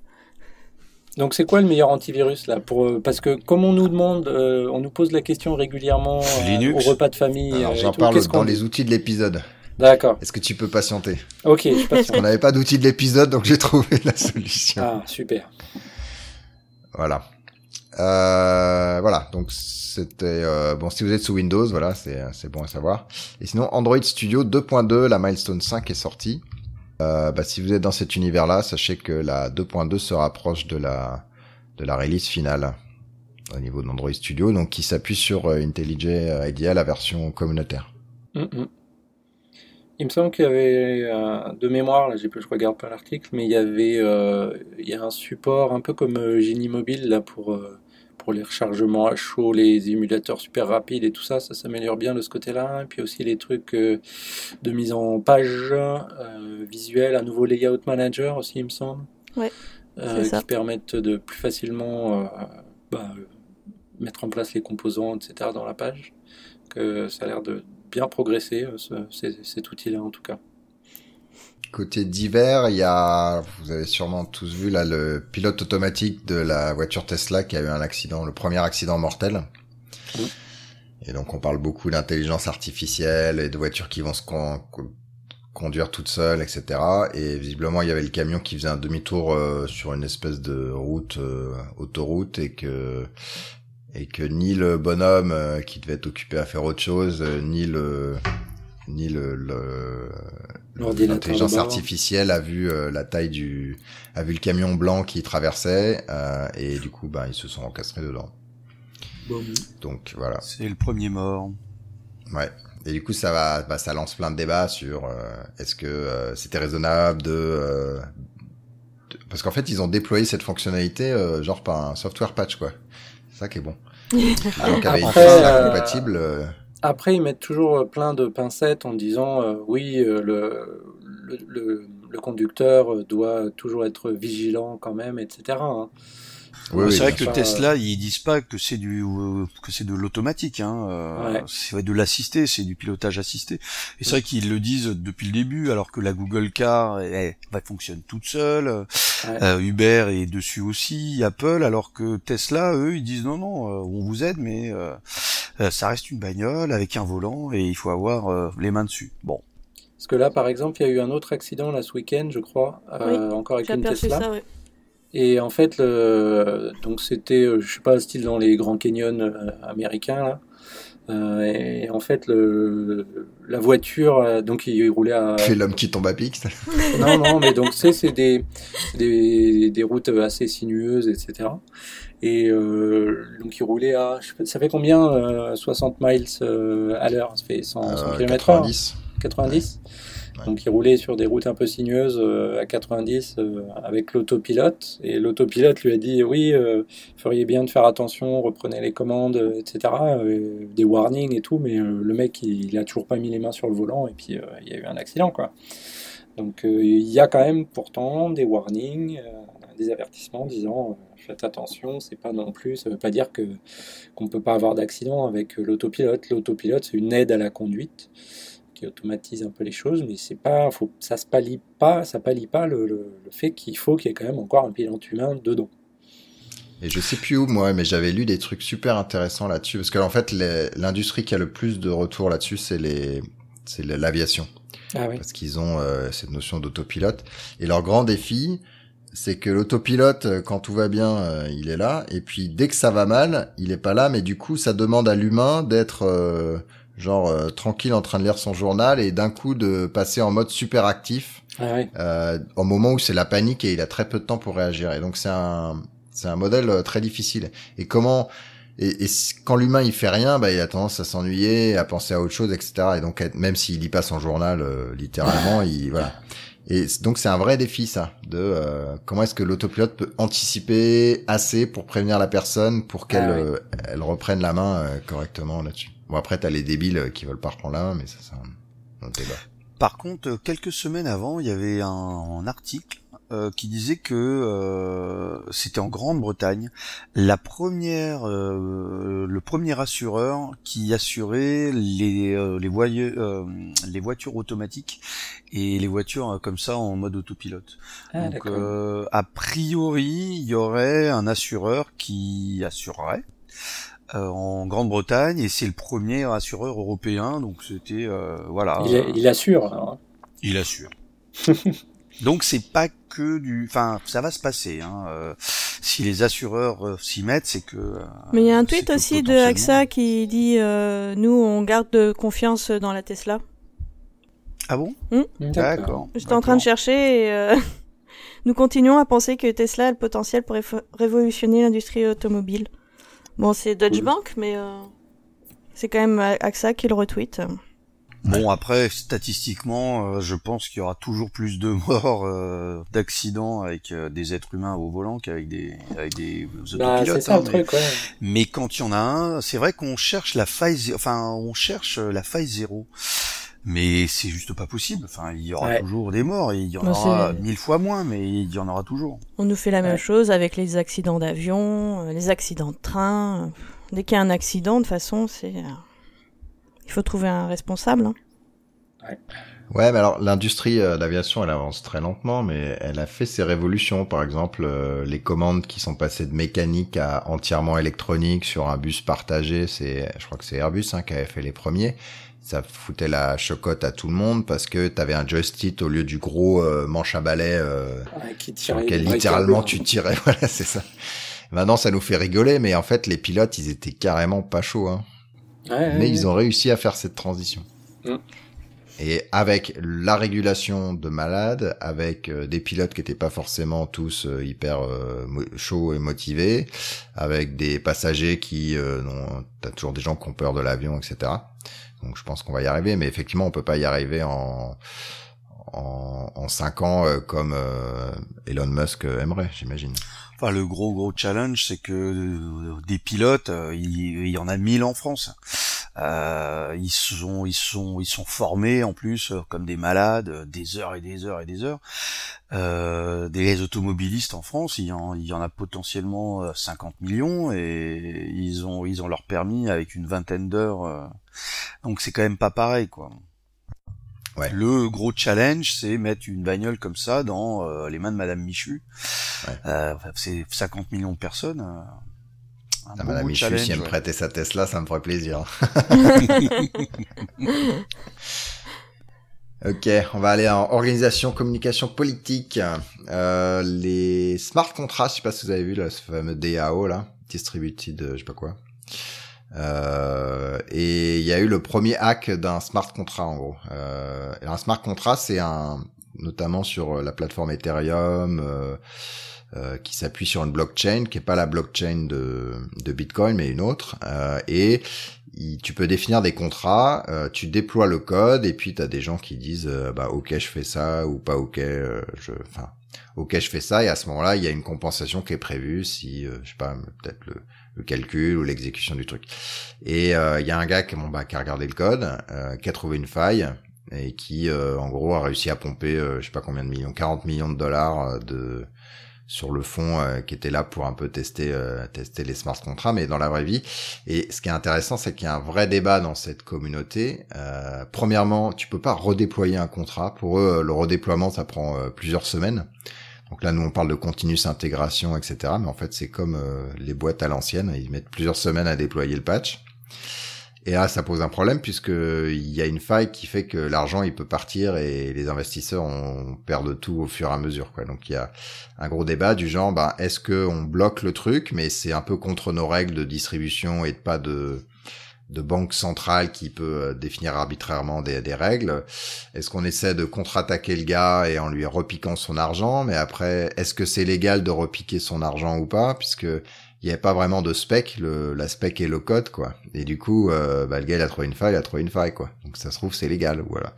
Donc c'est quoi le meilleur antivirus là pour euh, parce que comme on nous demande, euh, on nous pose la question régulièrement euh, au repas de famille. Alors euh, j'en parle dans les outils de l'épisode. D'accord. Est-ce que tu peux patienter? Ok, je suis patient. On n'avait pas d'outil de l'épisode, donc j'ai trouvé la solution. ah super. Voilà. Euh, voilà. Donc c'était euh, bon. Si vous êtes sous Windows, voilà, c'est c'est bon à savoir. Et sinon, Android Studio 2.2, la milestone 5 est sortie. Euh, bah, si vous êtes dans cet univers-là, sachez que la 2.2 se rapproche de la de la release finale au niveau d'Android Studio, donc qui s'appuie sur euh, IntelliJ euh, IDEA, la version communautaire. Mm, mm. Il me semble qu'il y avait euh, de mémoire, je regarde pas l'article, mais il y avait, il y a un support un peu comme Genie Mobile là pour pour les rechargements à chaud, les émulateurs super rapides et tout ça, ça s'améliore bien de ce côté-là. Et puis aussi les trucs euh, de mise en page euh, visuelle, un nouveau layout manager aussi, il me semble. Ouais, Euh, qui permettent de plus facilement bah, mettre en place les composants, etc. dans la page. Que ça a l'air de bien progresser, ce- cet- cet outil-là en tout cas. Côté divers, il y a, vous avez sûrement tous vu là le pilote automatique de la voiture Tesla qui a eu un accident, le premier accident mortel. Oui. Et donc on parle beaucoup d'intelligence artificielle et de voitures qui vont se con- co- conduire toutes seules, etc. Et visiblement il y avait le camion qui faisait un demi-tour euh, sur une espèce de route, euh, autoroute, et que et que ni le bonhomme euh, qui devait être occupé à faire autre chose, euh, ni le ni le, le l'intelligence artificielle a vu euh, la taille du a vu le camion blanc qui traversait euh, et du coup bah ils se sont encastrés dedans. Donc voilà. C'est le premier mort. ouais. Et du coup ça va bah, ça lance plein de débats sur euh, est-ce que euh, c'était raisonnable de, euh, de- parce qu'en fait ils ont déployé cette fonctionnalité euh, genre par un software patch quoi. C'est ça qui est bon. Donc avec une Après, Tesla euh, compatible euh, Après, ils mettent toujours euh, plein de pincettes en disant euh, oui, euh, le, le, le- conducteur doit toujours être vigilant quand même, etc. oui, c'est oui, vrai que sûr. Tesla, ils disent pas que c'est du euh, que c'est de l'automatique, hein. euh, Ouais. C'est de l'assisté, c'est du pilotage assisté. Et c'est vrai qu'ils le disent depuis le début, alors que la Google Car, elle, elle fonctionne toute seule. Ouais. Euh, Uber est dessus aussi, Apple, alors que Tesla, eux, ils disent non, non, euh, on vous aide, mais euh, euh, ça reste une bagnole avec un volant et il faut avoir euh, les mains dessus. Bon, Parce que là, par exemple, il y a eu un autre accident là ce week-end, je crois, euh, encore avec une Tesla. ça, ouais. Et en fait, le, donc c'était, euh, je sais pas, style dans les grands canyons euh, américains là. Euh, et en fait, le, la voiture, euh, donc il roulait à. fait l'homme qui tombe à pic Non, non, mais donc c'est c'est des, des des routes assez sinueuses, etc. Et euh, donc il roulait à, je sais pas, ça fait combien, euh, 60 miles euh, à l'heure, ça fait 100, 100 euh, km heure. 90 90. Ouais. Donc il roulait sur des routes un peu sinueuses euh, à 90 euh, avec l'autopilote. Et l'autopilote lui a dit oui, euh, feriez bien de faire attention, reprenez les commandes, euh, etc. euh, des warnings et tout. Mais euh, le mec, il, il a toujours pas mis les mains sur le volant et puis il y a eu un accident quoi. Donc il y a quand même pourtant des warnings, des avertissements disant faites attention, c'est pas non plus, ça veut pas dire que qu'on peut pas avoir d'accident avec l'autopilote. L'autopilote c'est une aide à la conduite qui automatise un peu les choses, mais c'est pas, faut, ça se pallie pas, ça pallie pas le, le- le fait qu'il faut qu'il y ait quand même encore un pilote humain dedans. Et je sais plus où moi, mais j'avais lu des trucs super intéressants là-dessus parce qu'en fait les- l'industrie qui a le plus de retours là-dessus c'est les c'est l'aviation Ah oui. parce qu'ils ont euh, cette notion d'autopilote et leur grand défi c'est que l'autopilote euh, quand tout va bien euh, il est là et puis dès que ça va mal il est pas là mais du coup ça demande à l'humain d'être euh, genre euh, tranquille en train de lire son journal et d'un coup de passer en mode super actif Ah euh, au moment où c'est la panique et il a très peu de temps pour réagir. Et donc c'est un c'est un modèle euh, très difficile. Et comment et, quand l'humain il fait rien, bah il a tendance à s'ennuyer, à penser à autre chose, etc. Et donc même s'il lit pas son journal euh, littéralement, il voilà. Et donc c'est un vrai défi ça, de euh, comment est-ce que l'autopilote peut anticiper assez pour prévenir la personne pour qu'elle Ah oui. euh, elle reprenne la main euh, correctement là-dessus. Bon après t'as les débiles euh, qui veulent pas reprendre la main, mais ça c'est un, un débat. Par contre, euh, quelques semaines avant, il y avait un, un article euh, qui disait que euh, c'était en Grande-Bretagne la première, euh, le premier assureur qui assurait les euh, les, voyeux- euh, les voitures automatiques et les voitures euh, comme ça en mode autopilote. Ah, Donc, euh, a priori, il y aurait un assureur qui assurerait en Grande-Bretagne et c'est le premier assureur européen. Donc c'était euh, voilà. il, il assure. alors. Il assure. Donc c'est pas que du, enfin ça va se passer. Hein. euh, si les assureurs euh, s'y mettent, c'est que. euh, Mais il y a un tweet aussi de AXA qui dit euh, nous on garde de confiance dans la Tesla. Ah bon? D'accord. D'accord. J'étais en train de chercher et euh, nous continuons à penser que Tesla a le potentiel pour révolutionner l'industrie automobile. Bon, c'est Deutsche. Bank, mais euh, c'est quand même AXA qui le retweet. Bon après statistiquement, euh, je pense qu'il y aura toujours plus de morts euh, d'accidents avec euh, des êtres humains au volant qu'avec des avec des Bah, autopilotes. ça hein, mais- truc, ouais. Mais quand il y en a un, c'est vrai qu'on cherche la faille, enfin, on cherche la faille zéro. Mais c'est juste pas possible. Enfin, il y aura Ouais. toujours des morts. et Il y en Bah, aura mille fois moins, mais il y en aura toujours. On nous fait la même Ouais. chose avec les accidents d'avion, euh, les accidents de train. Dès qu'il y a un accident, de toute façon, c'est euh, il faut trouver un responsable. hein. Ouais, mais alors l'industrie euh, d'aviation, elle avance très lentement, mais elle a fait ses révolutions. Par exemple, euh, les commandes qui sont passées de mécanique à entièrement électronique sur un bus partagé, c'est, je crois que c'est Airbus hein, qui avait fait les premiers. Ça foutait la chocotte à tout le monde parce que t'avais un joystick au lieu du gros euh, manche à balai euh, Ouais, qui sur lequel littéralement tu tirais. Voilà, c'est ça. Maintenant, ça nous fait rigoler, mais en fait, les pilotes, ils étaient carrément pas chauds. Hein Ouais, mais ouais. ils ont réussi à faire cette transition. Mm. Et avec la régulation de malades, avec euh, des pilotes qui étaient pas forcément tous euh, hyper euh, chauds et motivés, avec des passagers qui, euh, non, t'as toujours des gens qui ont peur de l'avion, etc. Donc je pense qu'on va y arriver, mais effectivement on peut pas y arriver en en, en cinq ans euh, comme euh, Elon Musk aimerait, j'imagine. Enfin, le gros gros challenge, c'est que euh, des pilotes, euh, il, y en a mille en France. Euh, ils sont, ils sont, ils sont formés en plus euh, comme des malades, des heures et des heures et des heures. Euh, des automobilistes en France, il y en, il y en a potentiellement euh, 50 millions et ils ont, ils ont leur permis avec une vingtaine d'heures. donc c'est quand même pas pareil, quoi. Ouais. Le gros challenge, c'est mettre une bagnole comme ça dans euh, les mains de Madame Michu. Ouais. Euh, c'est 50 millions de personnes. euh, un Ah, Madame Michu, si elle me prêtait sa Tesla, ça me ferait plaisir. Ok, on va aller en organisation, communication politique. Euh, les smart contracts, je sais pas si vous avez vu là, ce fameux DAO là, distributed, je sais pas quoi. Euh, et il y a eu le premier hack d'un smart contract en gros. Euh, un smart contract, c'est un, notamment sur la plateforme Ethereum, euh, euh, qui s'appuie sur une blockchain qui est pas la blockchain de, Bitcoin mais une autre. Euh, et tu peux définir des contrats, euh, tu déploies le code et puis tu as des gens qui disent bah OK je fais ça ou pas OK je enfin OK je fais ça et à ce moment-là il y a une compensation qui est prévue si je sais pas peut-être le, le calcul ou l'exécution du truc. Et euh, il y a un gars qui, bon, bah, qui a regardé le code, euh, qui a trouvé une faille et qui euh, en gros a réussi à pomper euh, je sais pas combien de millions, 40 millions de dollars euh, de sur le fond euh, qui était là pour un peu tester euh, tester les smart contracts mais dans la vraie vie. Et ce qui est intéressant c'est qu'il y a un vrai débat dans cette communauté. Euh, premièrement tu peux pas redéployer un contrat. Pour eux euh, le redéploiement ça prend euh, plusieurs semaines donc là nous on parle de continuous intégration etc mais en fait c'est comme euh, les boîtes à l'ancienne. Ils mettent plusieurs semaines à déployer le patch. Et là, ça pose un problème puisque il y a une faille qui fait que l'argent il peut partir et les investisseurs on perdent tout au fur et à mesure quoi. Donc il y a un gros débat du genre ben est-ce que on bloque le truc? Mais c'est un peu contre nos règles de distribution et pas de de banque centrale qui peut euh, définir arbitrairement des, des règles Est-ce qu'on essaie de contre-attaquer le gars et en lui repiquant son argent? Mais après, est-ce que c'est légal de repiquer son argent ou pas? Puisque il n'y avait pas vraiment de spec, le, la spec est le code, quoi. Et du coup, euh, bah, le gars, il a trouvé une faille, il a trouvé une faille, quoi. Donc ça se trouve, c'est légal, voilà.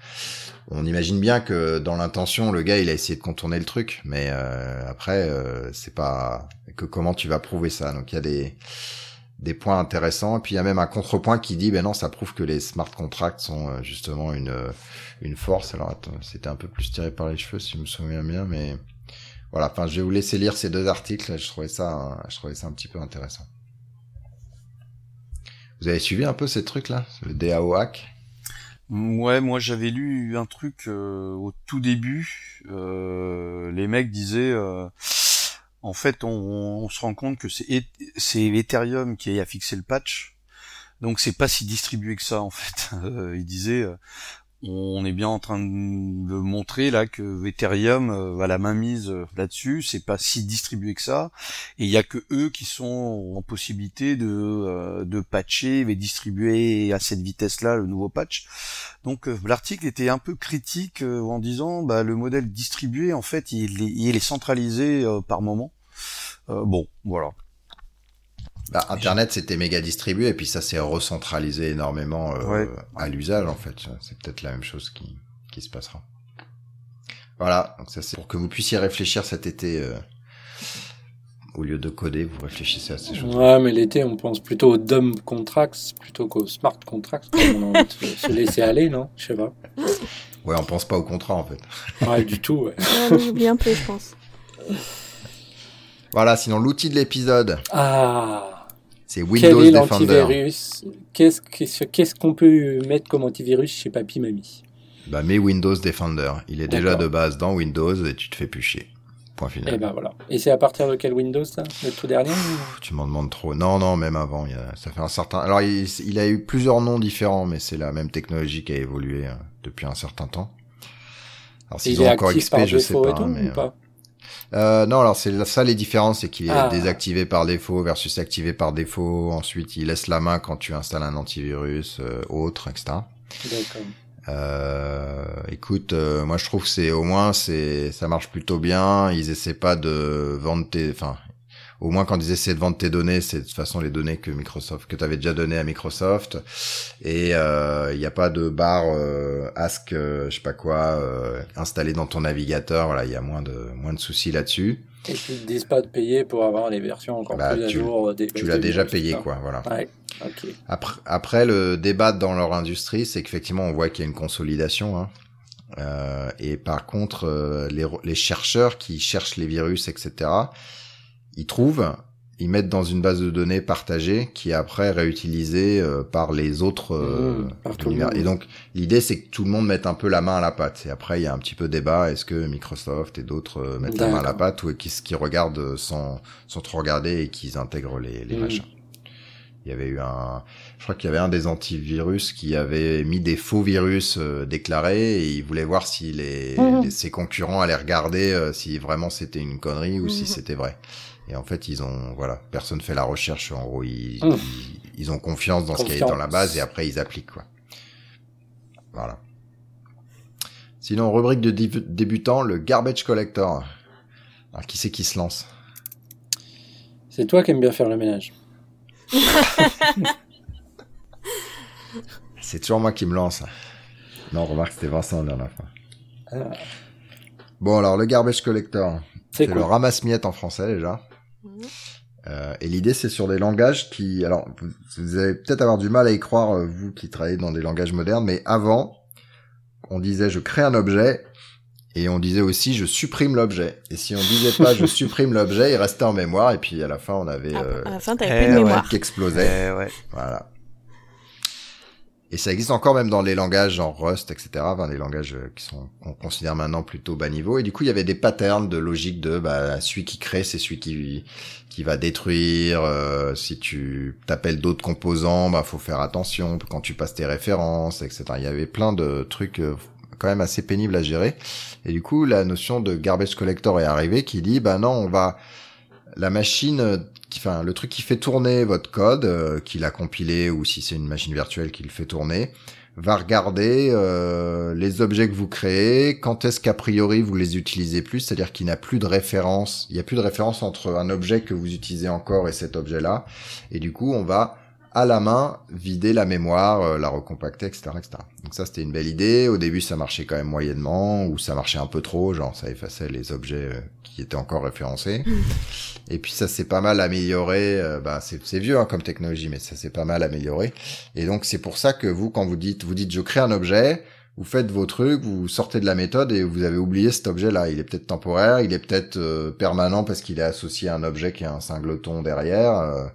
On imagine bien que dans l'intention, le gars, il a essayé de contourner le truc, mais euh, après, euh, c'est pas que comment tu vas prouver ça. Donc il y a des des points intéressants. Et puis il y a même un contrepoint qui dit, ben non, ça prouve que les smart contracts sont euh, justement une une force. Alors attends, c'était un peu plus tiré par les cheveux si je me souviens bien, mais voilà. Enfin, je vais vous laisser lire ces deux articles. Je trouvais ça, je trouvais ça un petit peu intéressant. Vous avez suivi un peu ces trucs là, le DAO hack Ouais, moi j'avais lu un truc euh, au tout début. Euh, les mecs disaient, euh, en fait, on, se rend compte que c'est c'est Ethereum qui a fixé le patch, donc c'est pas si distribué que ça en fait. ils disaient, on est bien en train de montrer là que Ethereum euh, a la main mise euh, là-dessus, c'est pas si distribué que ça, et il y a que eux qui sont en possibilité de euh, de patcher et distribuer à cette vitesse-là le nouveau patch. Donc l'article était un peu critique en disant bah le modèle distribué en fait il est centralisé par moment. bon, voilà. Bah, Internet c'était méga distribué et puis ça s'est recentralisé énormément euh, à l'usage en fait. C'est peut-être la même chose qui, qui se passera. Voilà, donc ça c'est pour que vous puissiez réfléchir cet été. Euh, au lieu de coder, vous réfléchissez à ces choses. Ouais, mais l'été, on pense plutôt aux dumb contracts plutôt qu'aux smart contracts. on a envie de se laisser aller, non? Je sais pas. Ouais, on pense pas au contrat en fait. Ouais, du tout. Ouais. on oublie un peu, je pense. Voilà, sinon l'outil de l'épisode. Ah c'est Windows Quel est Defender. Qu'est-ce qu'on peut mettre comme antivirus chez Papy Mamie? Bah, mets Windows Defender. Il est déjà de base dans Windows et tu te fais plus chier. Point final. Et eh ben voilà. Et c'est à partir de quel Windows ça? Le tout dernier Tu m'en demandes trop. Non, non, même avant. Il y a... Ça fait un certain. Alors, il, a eu plusieurs noms différents, mais c'est la même technologie qui a évolué euh, depuis un certain temps. Alors, s'ils ont encore XP, je sais pas. mais, pas? Euh, non, alors c'est ça les différences, c'est qu'il est ah. désactivé par défaut versus activé par défaut. Ensuite, il laisse la main quand tu installes un antivirus, euh, autre, etc. D'accord. Euh, écoute, euh, moi je trouve que c'est au moins c'est ça marche plutôt bien. Ils essaient pas de vendre tes, enfin au moins quand ils essaient de vendre tes données, c'est de toute façon les données que Microsoft, que tu avais déjà données à Microsoft. Et il euh, n'y a pas de barre euh, Ask, euh, je sais pas quoi, installé dans ton navigateur. Voilà, il y a moins de moins de soucis là-dessus. Et tu te dis pas de payer pour avoir les versions encore bah, plus à jour. Des, tu l'as déjà payé, quoi. Voilà. Ouais. Après, après, le débat dans leur industrie, c'est qu'effectivement, on voit qu'il y a une consolidation. Hein. Euh, et par contre, les, les chercheurs qui cherchent les virus, etc., ils trouvent, ils mettent dans une base de données partagée qui est après réutilisée euh, par les autres euh, mmh, Et donc l'idée c'est que tout le monde mette un peu la main à la pâte. Et après il y a un petit peu débat est-ce que Microsoft et d'autres euh, mettent la main à la pâte ou qui qui regardent sans sans trop regarder et qu'ils intègrent les, les mmh. machins. Il y avait eu un, je crois qu'il y avait un des antivirus qui avait mis des faux virus déclarés et il voulait voir si les, mmh. ses concurrents allaient regarder si vraiment c'était une connerie ou si c'était vrai. Et en fait, ils ont, voilà, personne fait la recherche. En gros, ils, mmh. ils, ont confiance dans ce qui est dans la base et après ils appliquent, quoi. Voilà. Sinon, rubrique de débutant, le garbage collector. Alors, qui c'est qui se lance? C'est toi qui aimes bien faire le ménage. c'est toujours moi qui me lance. Non, remarque, c'était Vincent la dernière fois. Ah. Bon, alors, le garbage collector. C'est le ramasse-miettes en français, déjà. Euh, et l'idée, c'est sur des langages qui, alors, vous, allez peut-être avoir du mal à y croire, euh, vous qui travaillez dans des langages modernes, mais avant, on disait je crée un objet, et on disait aussi je supprime l'objet. Et si on disait pas je supprime l'objet, il restait en mémoire, et puis à la fin, on avait euh, à la fin, t'avais plus de mémoire qui explosait. Eh voilà. Et ça existe encore même dans les langages genre Rust, etc. Enfin, des langages qui sont qu'on considère maintenant plutôt bas niveau. Et du coup, il y avait des patterns de logique de bah, celui qui crée, c'est celui qui qui va détruire. Euh, si tu t'appelles d'autres composants, bah faut faire attention quand tu passes tes références, etc. Il y avait plein de trucs euh, quand même assez pénibles à gérer. Et du coup, la notion de garbage collector est arrivée qui dit bah non, on va la machine, euh, enfin le truc qui fait tourner votre code, euh, qu'il a compilé ou si c'est une machine virtuelle qui le fait tourner, va regarder euh, les objets que vous créez, quand est-ce qu'a priori vous les utilisez plus, c'est-à-dire qu'il n'y a plus de référence, il n'y a plus de référence entre un objet que vous utilisez encore et cet objet-là, et du coup on va à la main vider la mémoire, euh, la recompacter, etc., etc. Donc ça c'était une belle idée. Au début ça marchait quand même moyennement, ou ça marchait un peu trop, genre ça effaçait les objets euh, qui étaient encore référencés. Et puis ça s'est pas mal amélioré. euh, bah, c'est c'est vieux hein, comme technologie, mais ça s'est pas mal amélioré. Et donc c'est pour ça que vous, quand vous dites, vous dites je crée un objet, vous faites vos trucs, vous sortez de la méthode et vous avez oublié cet objet-là. Il est peut-être temporaire, il est peut-être euh, permanent parce qu'il est associé à un objet qui a un singleton derrière.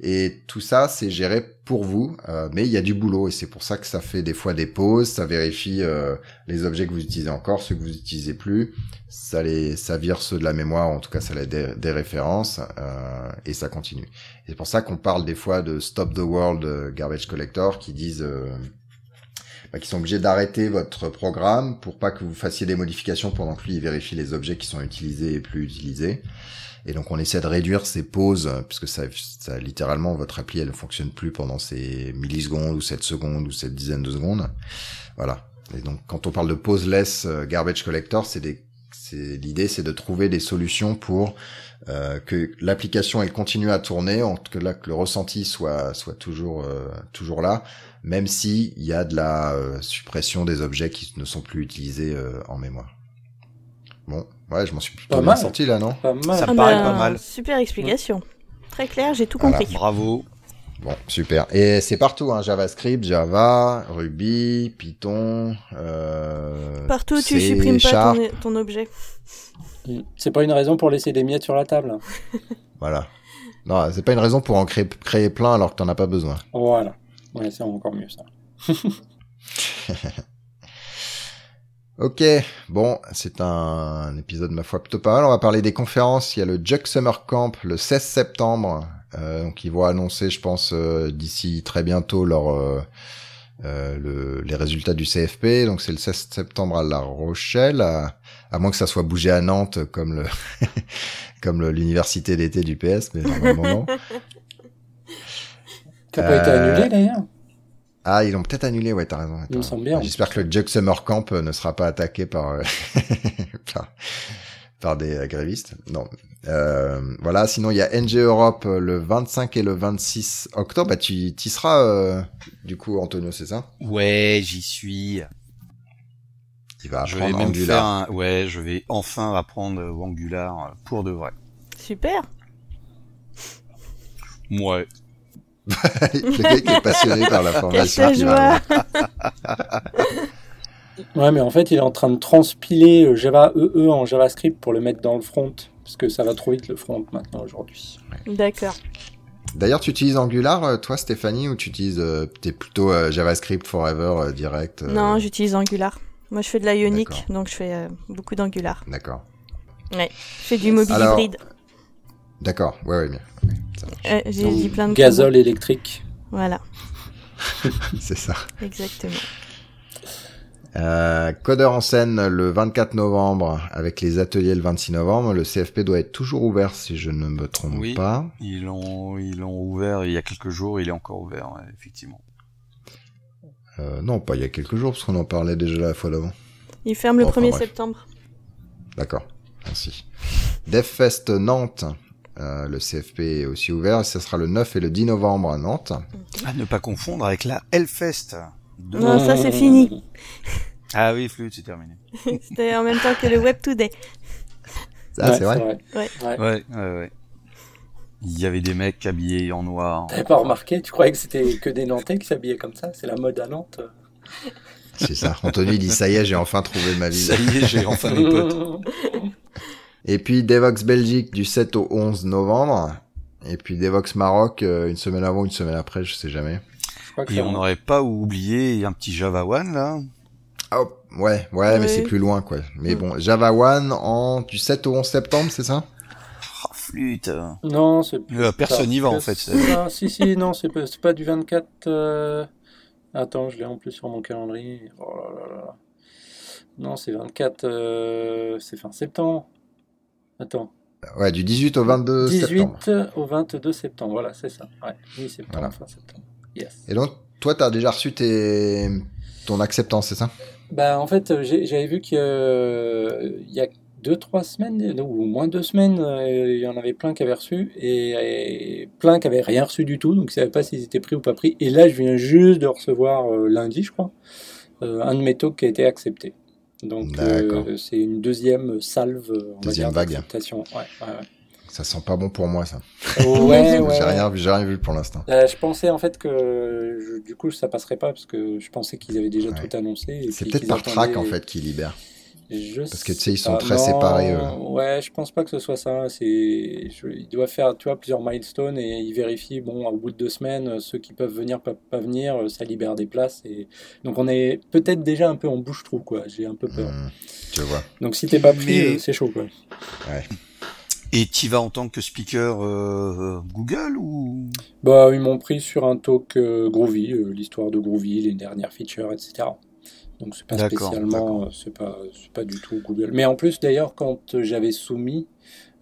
Et tout ça, c'est géré pour vous, euh, mais il y a du boulot et c'est pour ça que ça fait des fois des pauses, ça vérifie euh, les objets que vous utilisez encore, ceux que vous utilisez plus, ça les, ça vire ceux de la mémoire, en tout cas ça les dé- des références euh, et ça continue. C'est pour ça qu'on parle des fois de Stop the World euh, Garbage Collector qui disent euh, bah, qui sont obligés d'arrêter votre programme pour pas que vous fassiez des modifications pendant que lui vérifie les objets qui sont utilisés et plus utilisés. Et donc on essaie de réduire ces pauses euh, puisque ça, ça littéralement votre appli elle ne fonctionne plus pendant ces millisecondes ou cette secondes ou cette dizaine de secondes. Voilà. Et donc quand on parle de pauseless euh, garbage collector, c'est des l'idée c'est de trouver des solutions pour euh, que l'application elle continue à tourner, en que là que le ressenti soit soit toujours euh, toujours là, même si il y a de la euh, suppression des objets qui ne sont plus utilisés euh, en mémoire. Bon, ouais, je m'en suis plutôt Pas bien mal. sorti là, non Pas mal. Ça me paraît pas mal. Ah Super explication. Très clair, j'ai tout Voilà. compris. Bravo. Bon, super. Et c'est partout, hein, JavaScript, Java, Ruby, Python. Euh, Partout, tu C, supprimes pas ton, ton objet. C'est pas une raison pour laisser des miettes sur la table. Voilà. Non, c'est pas une raison pour en créer, créer plein alors que t'en as pas besoin. Voilà. Ouais, c'est encore mieux ça. Ok, bon, c'est un épisode, ma foi, plutôt pas mal. On va parler des conférences. Il y a le Jug Summer Camp le 16 septembre. Euh, donc ils vont annoncer, je pense, euh, d'ici très bientôt leur, euh, euh, le, les résultats du CFP. Donc c'est le 16 septembre à La Rochelle, à, à moins que ça soit bougé à Nantes comme le comme l'université d'été du PS, mais normalement non. T'as pas été annulé d'ailleurs? Ah, ils l'ont peut-être annulé, ouais, t'as raison. Il me t'as semble raison. bien. J'espère que le Jug Summer Camp euh, ne sera pas attaqué par, euh, par, par des euh, grévistes. Non. Euh, voilà, sinon il y a NG Europe le 25 et le 26 octobre. Bah, tu y seras, euh, du coup, Antonio, c'est ça? Ouais, j'y suis. Tu vas Je vais apprendre même Angular. faire un... Ouais, je vais enfin apprendre Angular pour de vrai. Super. Ouais. le gars qui est passionné par la formation. joie. Ouais, mais en fait, il est en train de transpiler euh, Java EE en JavaScript pour le mettre dans le front. Parce que ça va trop vite le front maintenant aujourd'hui. D'accord. D'ailleurs, tu utilises Angular, euh, toi, Stéphanie, ou tu utilises, euh, t'es plutôt euh, JavaScript Forever euh, direct euh, Non, j'utilise Angular. Moi, je fais de l'Ionic, D'accord. donc je fais euh, beaucoup d'Angular. D'accord. Je fais du mobile Alors, hybride. D'accord. Ouais, ouais, bien. Ça marche. Euh, J'ai dit plein de Gazole électrique. Voilà, C'est ça. exactement. Euh, codeur en scène le 24 novembre avec les ateliers le 26 novembre. Le CFP doit être toujours ouvert si je ne me trompe Oui. pas. Ils l'ont, ils l'ont ouvert il y a quelques jours, il est encore ouvert, ouais, effectivement. Euh, non, pas il y a quelques jours parce qu'on en parlait déjà la fois d'avant. Il ferme le Enfin, 1er bref. septembre. D'accord. Merci. DevFest Nantes. Euh, le CFP est aussi ouvert ce sera le 9 et le 10 novembre à Nantes. À ne pas confondre avec la Hellfest. de- Non, ça, c'est fini. Ah oui, flûte, c'est terminé. C'était en même temps que le Web Today. Ah, Ouais, c'est vrai. Ouais. Ouais. Ouais, ouais, ouais. Il y avait des mecs habillés en noir. T'avais pas remarqué Tu croyais que c'était que des Nantais qui s'habillaient comme ça? C'est la mode à Nantes C'est ça. Anthony dit ça y est, j'ai enfin trouvé ma vie. Ça y est, j'ai enfin mes potes. Et puis Devox Belgique du 7 au 11 novembre. Et puis Devox Maroc euh, une semaine avant, une semaine après, je sais jamais. Et on n'aurait pas oublié un petit Java One, là. Oh, ouais, ouais, mais c'est plus loin, quoi. Mais Mm. bon, Java One en du 7 au 11 septembre, c'est ça? Oh, flûte. Non, c'est Euh, personne n'y va, en fait. Ah, si, si, non, c'est pas, c'est pas du 24. euh, Attends, je l'ai en plus sur mon calendrier. Oh là là là là. Non, c'est 24. euh, C'est fin septembre. Attends. Ouais, du 18 au 22 18 septembre. au 22 septembre, voilà, c'est ça. Ouais, mi-septembre, Voilà. fin septembre. Yes. Et donc, toi, t'as déjà reçu tes... ton acceptance, c'est ça? Bah, en fait, j'ai- j'avais vu qu'il y a deux, trois semaines, ou moins deux semaines, euh, il y en avait plein qui avaient reçu, et, et plein qui avaient rien reçu du tout, donc je savais pas s'ils étaient pris ou pas pris. Et là, je viens juste de recevoir euh, lundi, je crois, euh, un de mes talks qui a été accepté. Donc, euh, c'est une deuxième salve, on Deuxième va vague. dire. Ouais, ouais, Ça sent pas bon pour moi, ça. ouais. ouais, ouais, j'ai rien, vu- j'ai rien vu pour l'instant. Euh, je pensais en fait que je- du coup ça passerait pas parce que je pensais qu'ils avaient déjà Ouais. tout annoncé. C'est peut-être qu'ils par track, attendaient- en fait, qui libère. Je Parce que, tu sais, ils sont pas. très Non, séparés, eux. Ouais, je pense pas que ce soit ça. C'est, je- ils doivent faire, tu vois, plusieurs milestones et ils vérifient. Bon, au bout de deux semaines, ceux qui peuvent venir peuvent pas venir. Ça libère des places et donc on est peut-être déjà un peu en bouche-trou, quoi. J'ai un peu peur. Je vois. Donc si t'es pas pris, Mais- euh, c'est chaud, quoi. Et tu vas en tant que speaker euh, Google ou? Bah, ils m'ont pris sur un talk euh, Groovy, euh, l'histoire de Groovy, les dernières features, etc. Donc c'est pas spécialement, euh, c'est pas, c'est pas du tout Google. Mais en plus d'ailleurs, quand euh, j'avais soumis,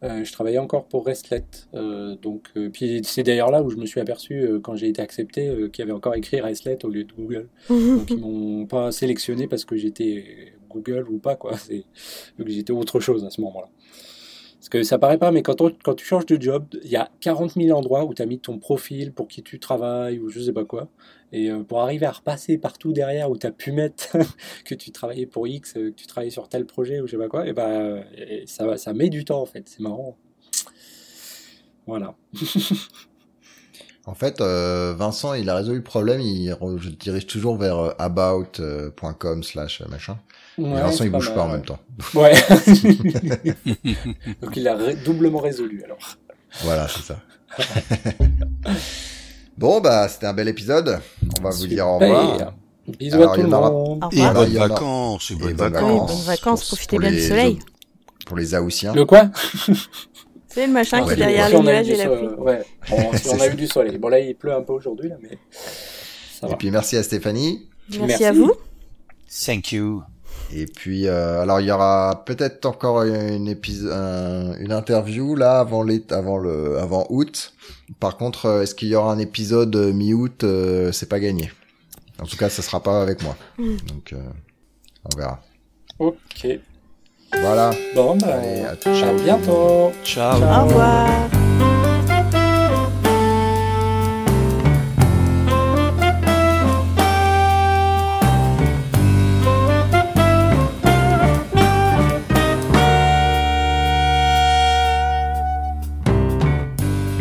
euh, je travaillais encore pour Restlet. Euh, donc, euh, puis c'est d'ailleurs là où je me suis aperçu euh, quand j'ai été accepté euh, qu'il y avait encore écrit Restlet au lieu de Google. Donc ils m'ont pas sélectionné parce que j'étais Google ou pas quoi. C'est donc j'étais autre chose à ce moment-là. Parce que ça paraît pas, mais quand, on- tu changes de job, il y a 40 000 endroits où tu as mis ton profil pour qui tu travailles ou je sais pas quoi. Et euh, pour arriver à repasser partout derrière où tu as pu mettre que tu travaillais pour X, euh, que tu travaillais sur tel projet ou je sais pas quoi, et ben et ça, ça met du temps en fait. C'est marrant. Voilà. En fait, euh, Vincent, il a résolu le problème. Il dirige toujours vers about.com slash machin. Et Ouais, Vincent, c'est il bouge pas en même temps. Ouais. Donc il a ré- doublement résolu alors. Voilà, c'est ça. bon, bah, c'était un bel épisode. On va vous dire au revoir. Bisous Alors, à tout il y le monde. Et bonnes il y en a- vacances, et bonnes vacances. bonnes vacances, pour- profitez pour bien du soleil. Pour les Aoussiens. Le quoi? C'est le machin qui mais est derrière les nuages et la pluie. Ouais, bon, si on a eu du soleil. Bon là il pleut un peu aujourd'hui là, mais ça Et puis merci à Stéphanie. Merci, Merci. à vous. Thank you. Et puis, euh, alors il y aura peut-être encore une épis- un- une interview là avant les, avant le, avant août. Par contre, euh, est-ce qu'il y aura un épisode euh, mi-août euh, C'est pas gagné. En tout cas, ça sera pas avec moi. Mm. Donc, euh, on verra. Ok. Voilà. Bon bah Allez, à- à ciao. bientôt. Ciao. Ciao. Au revoir.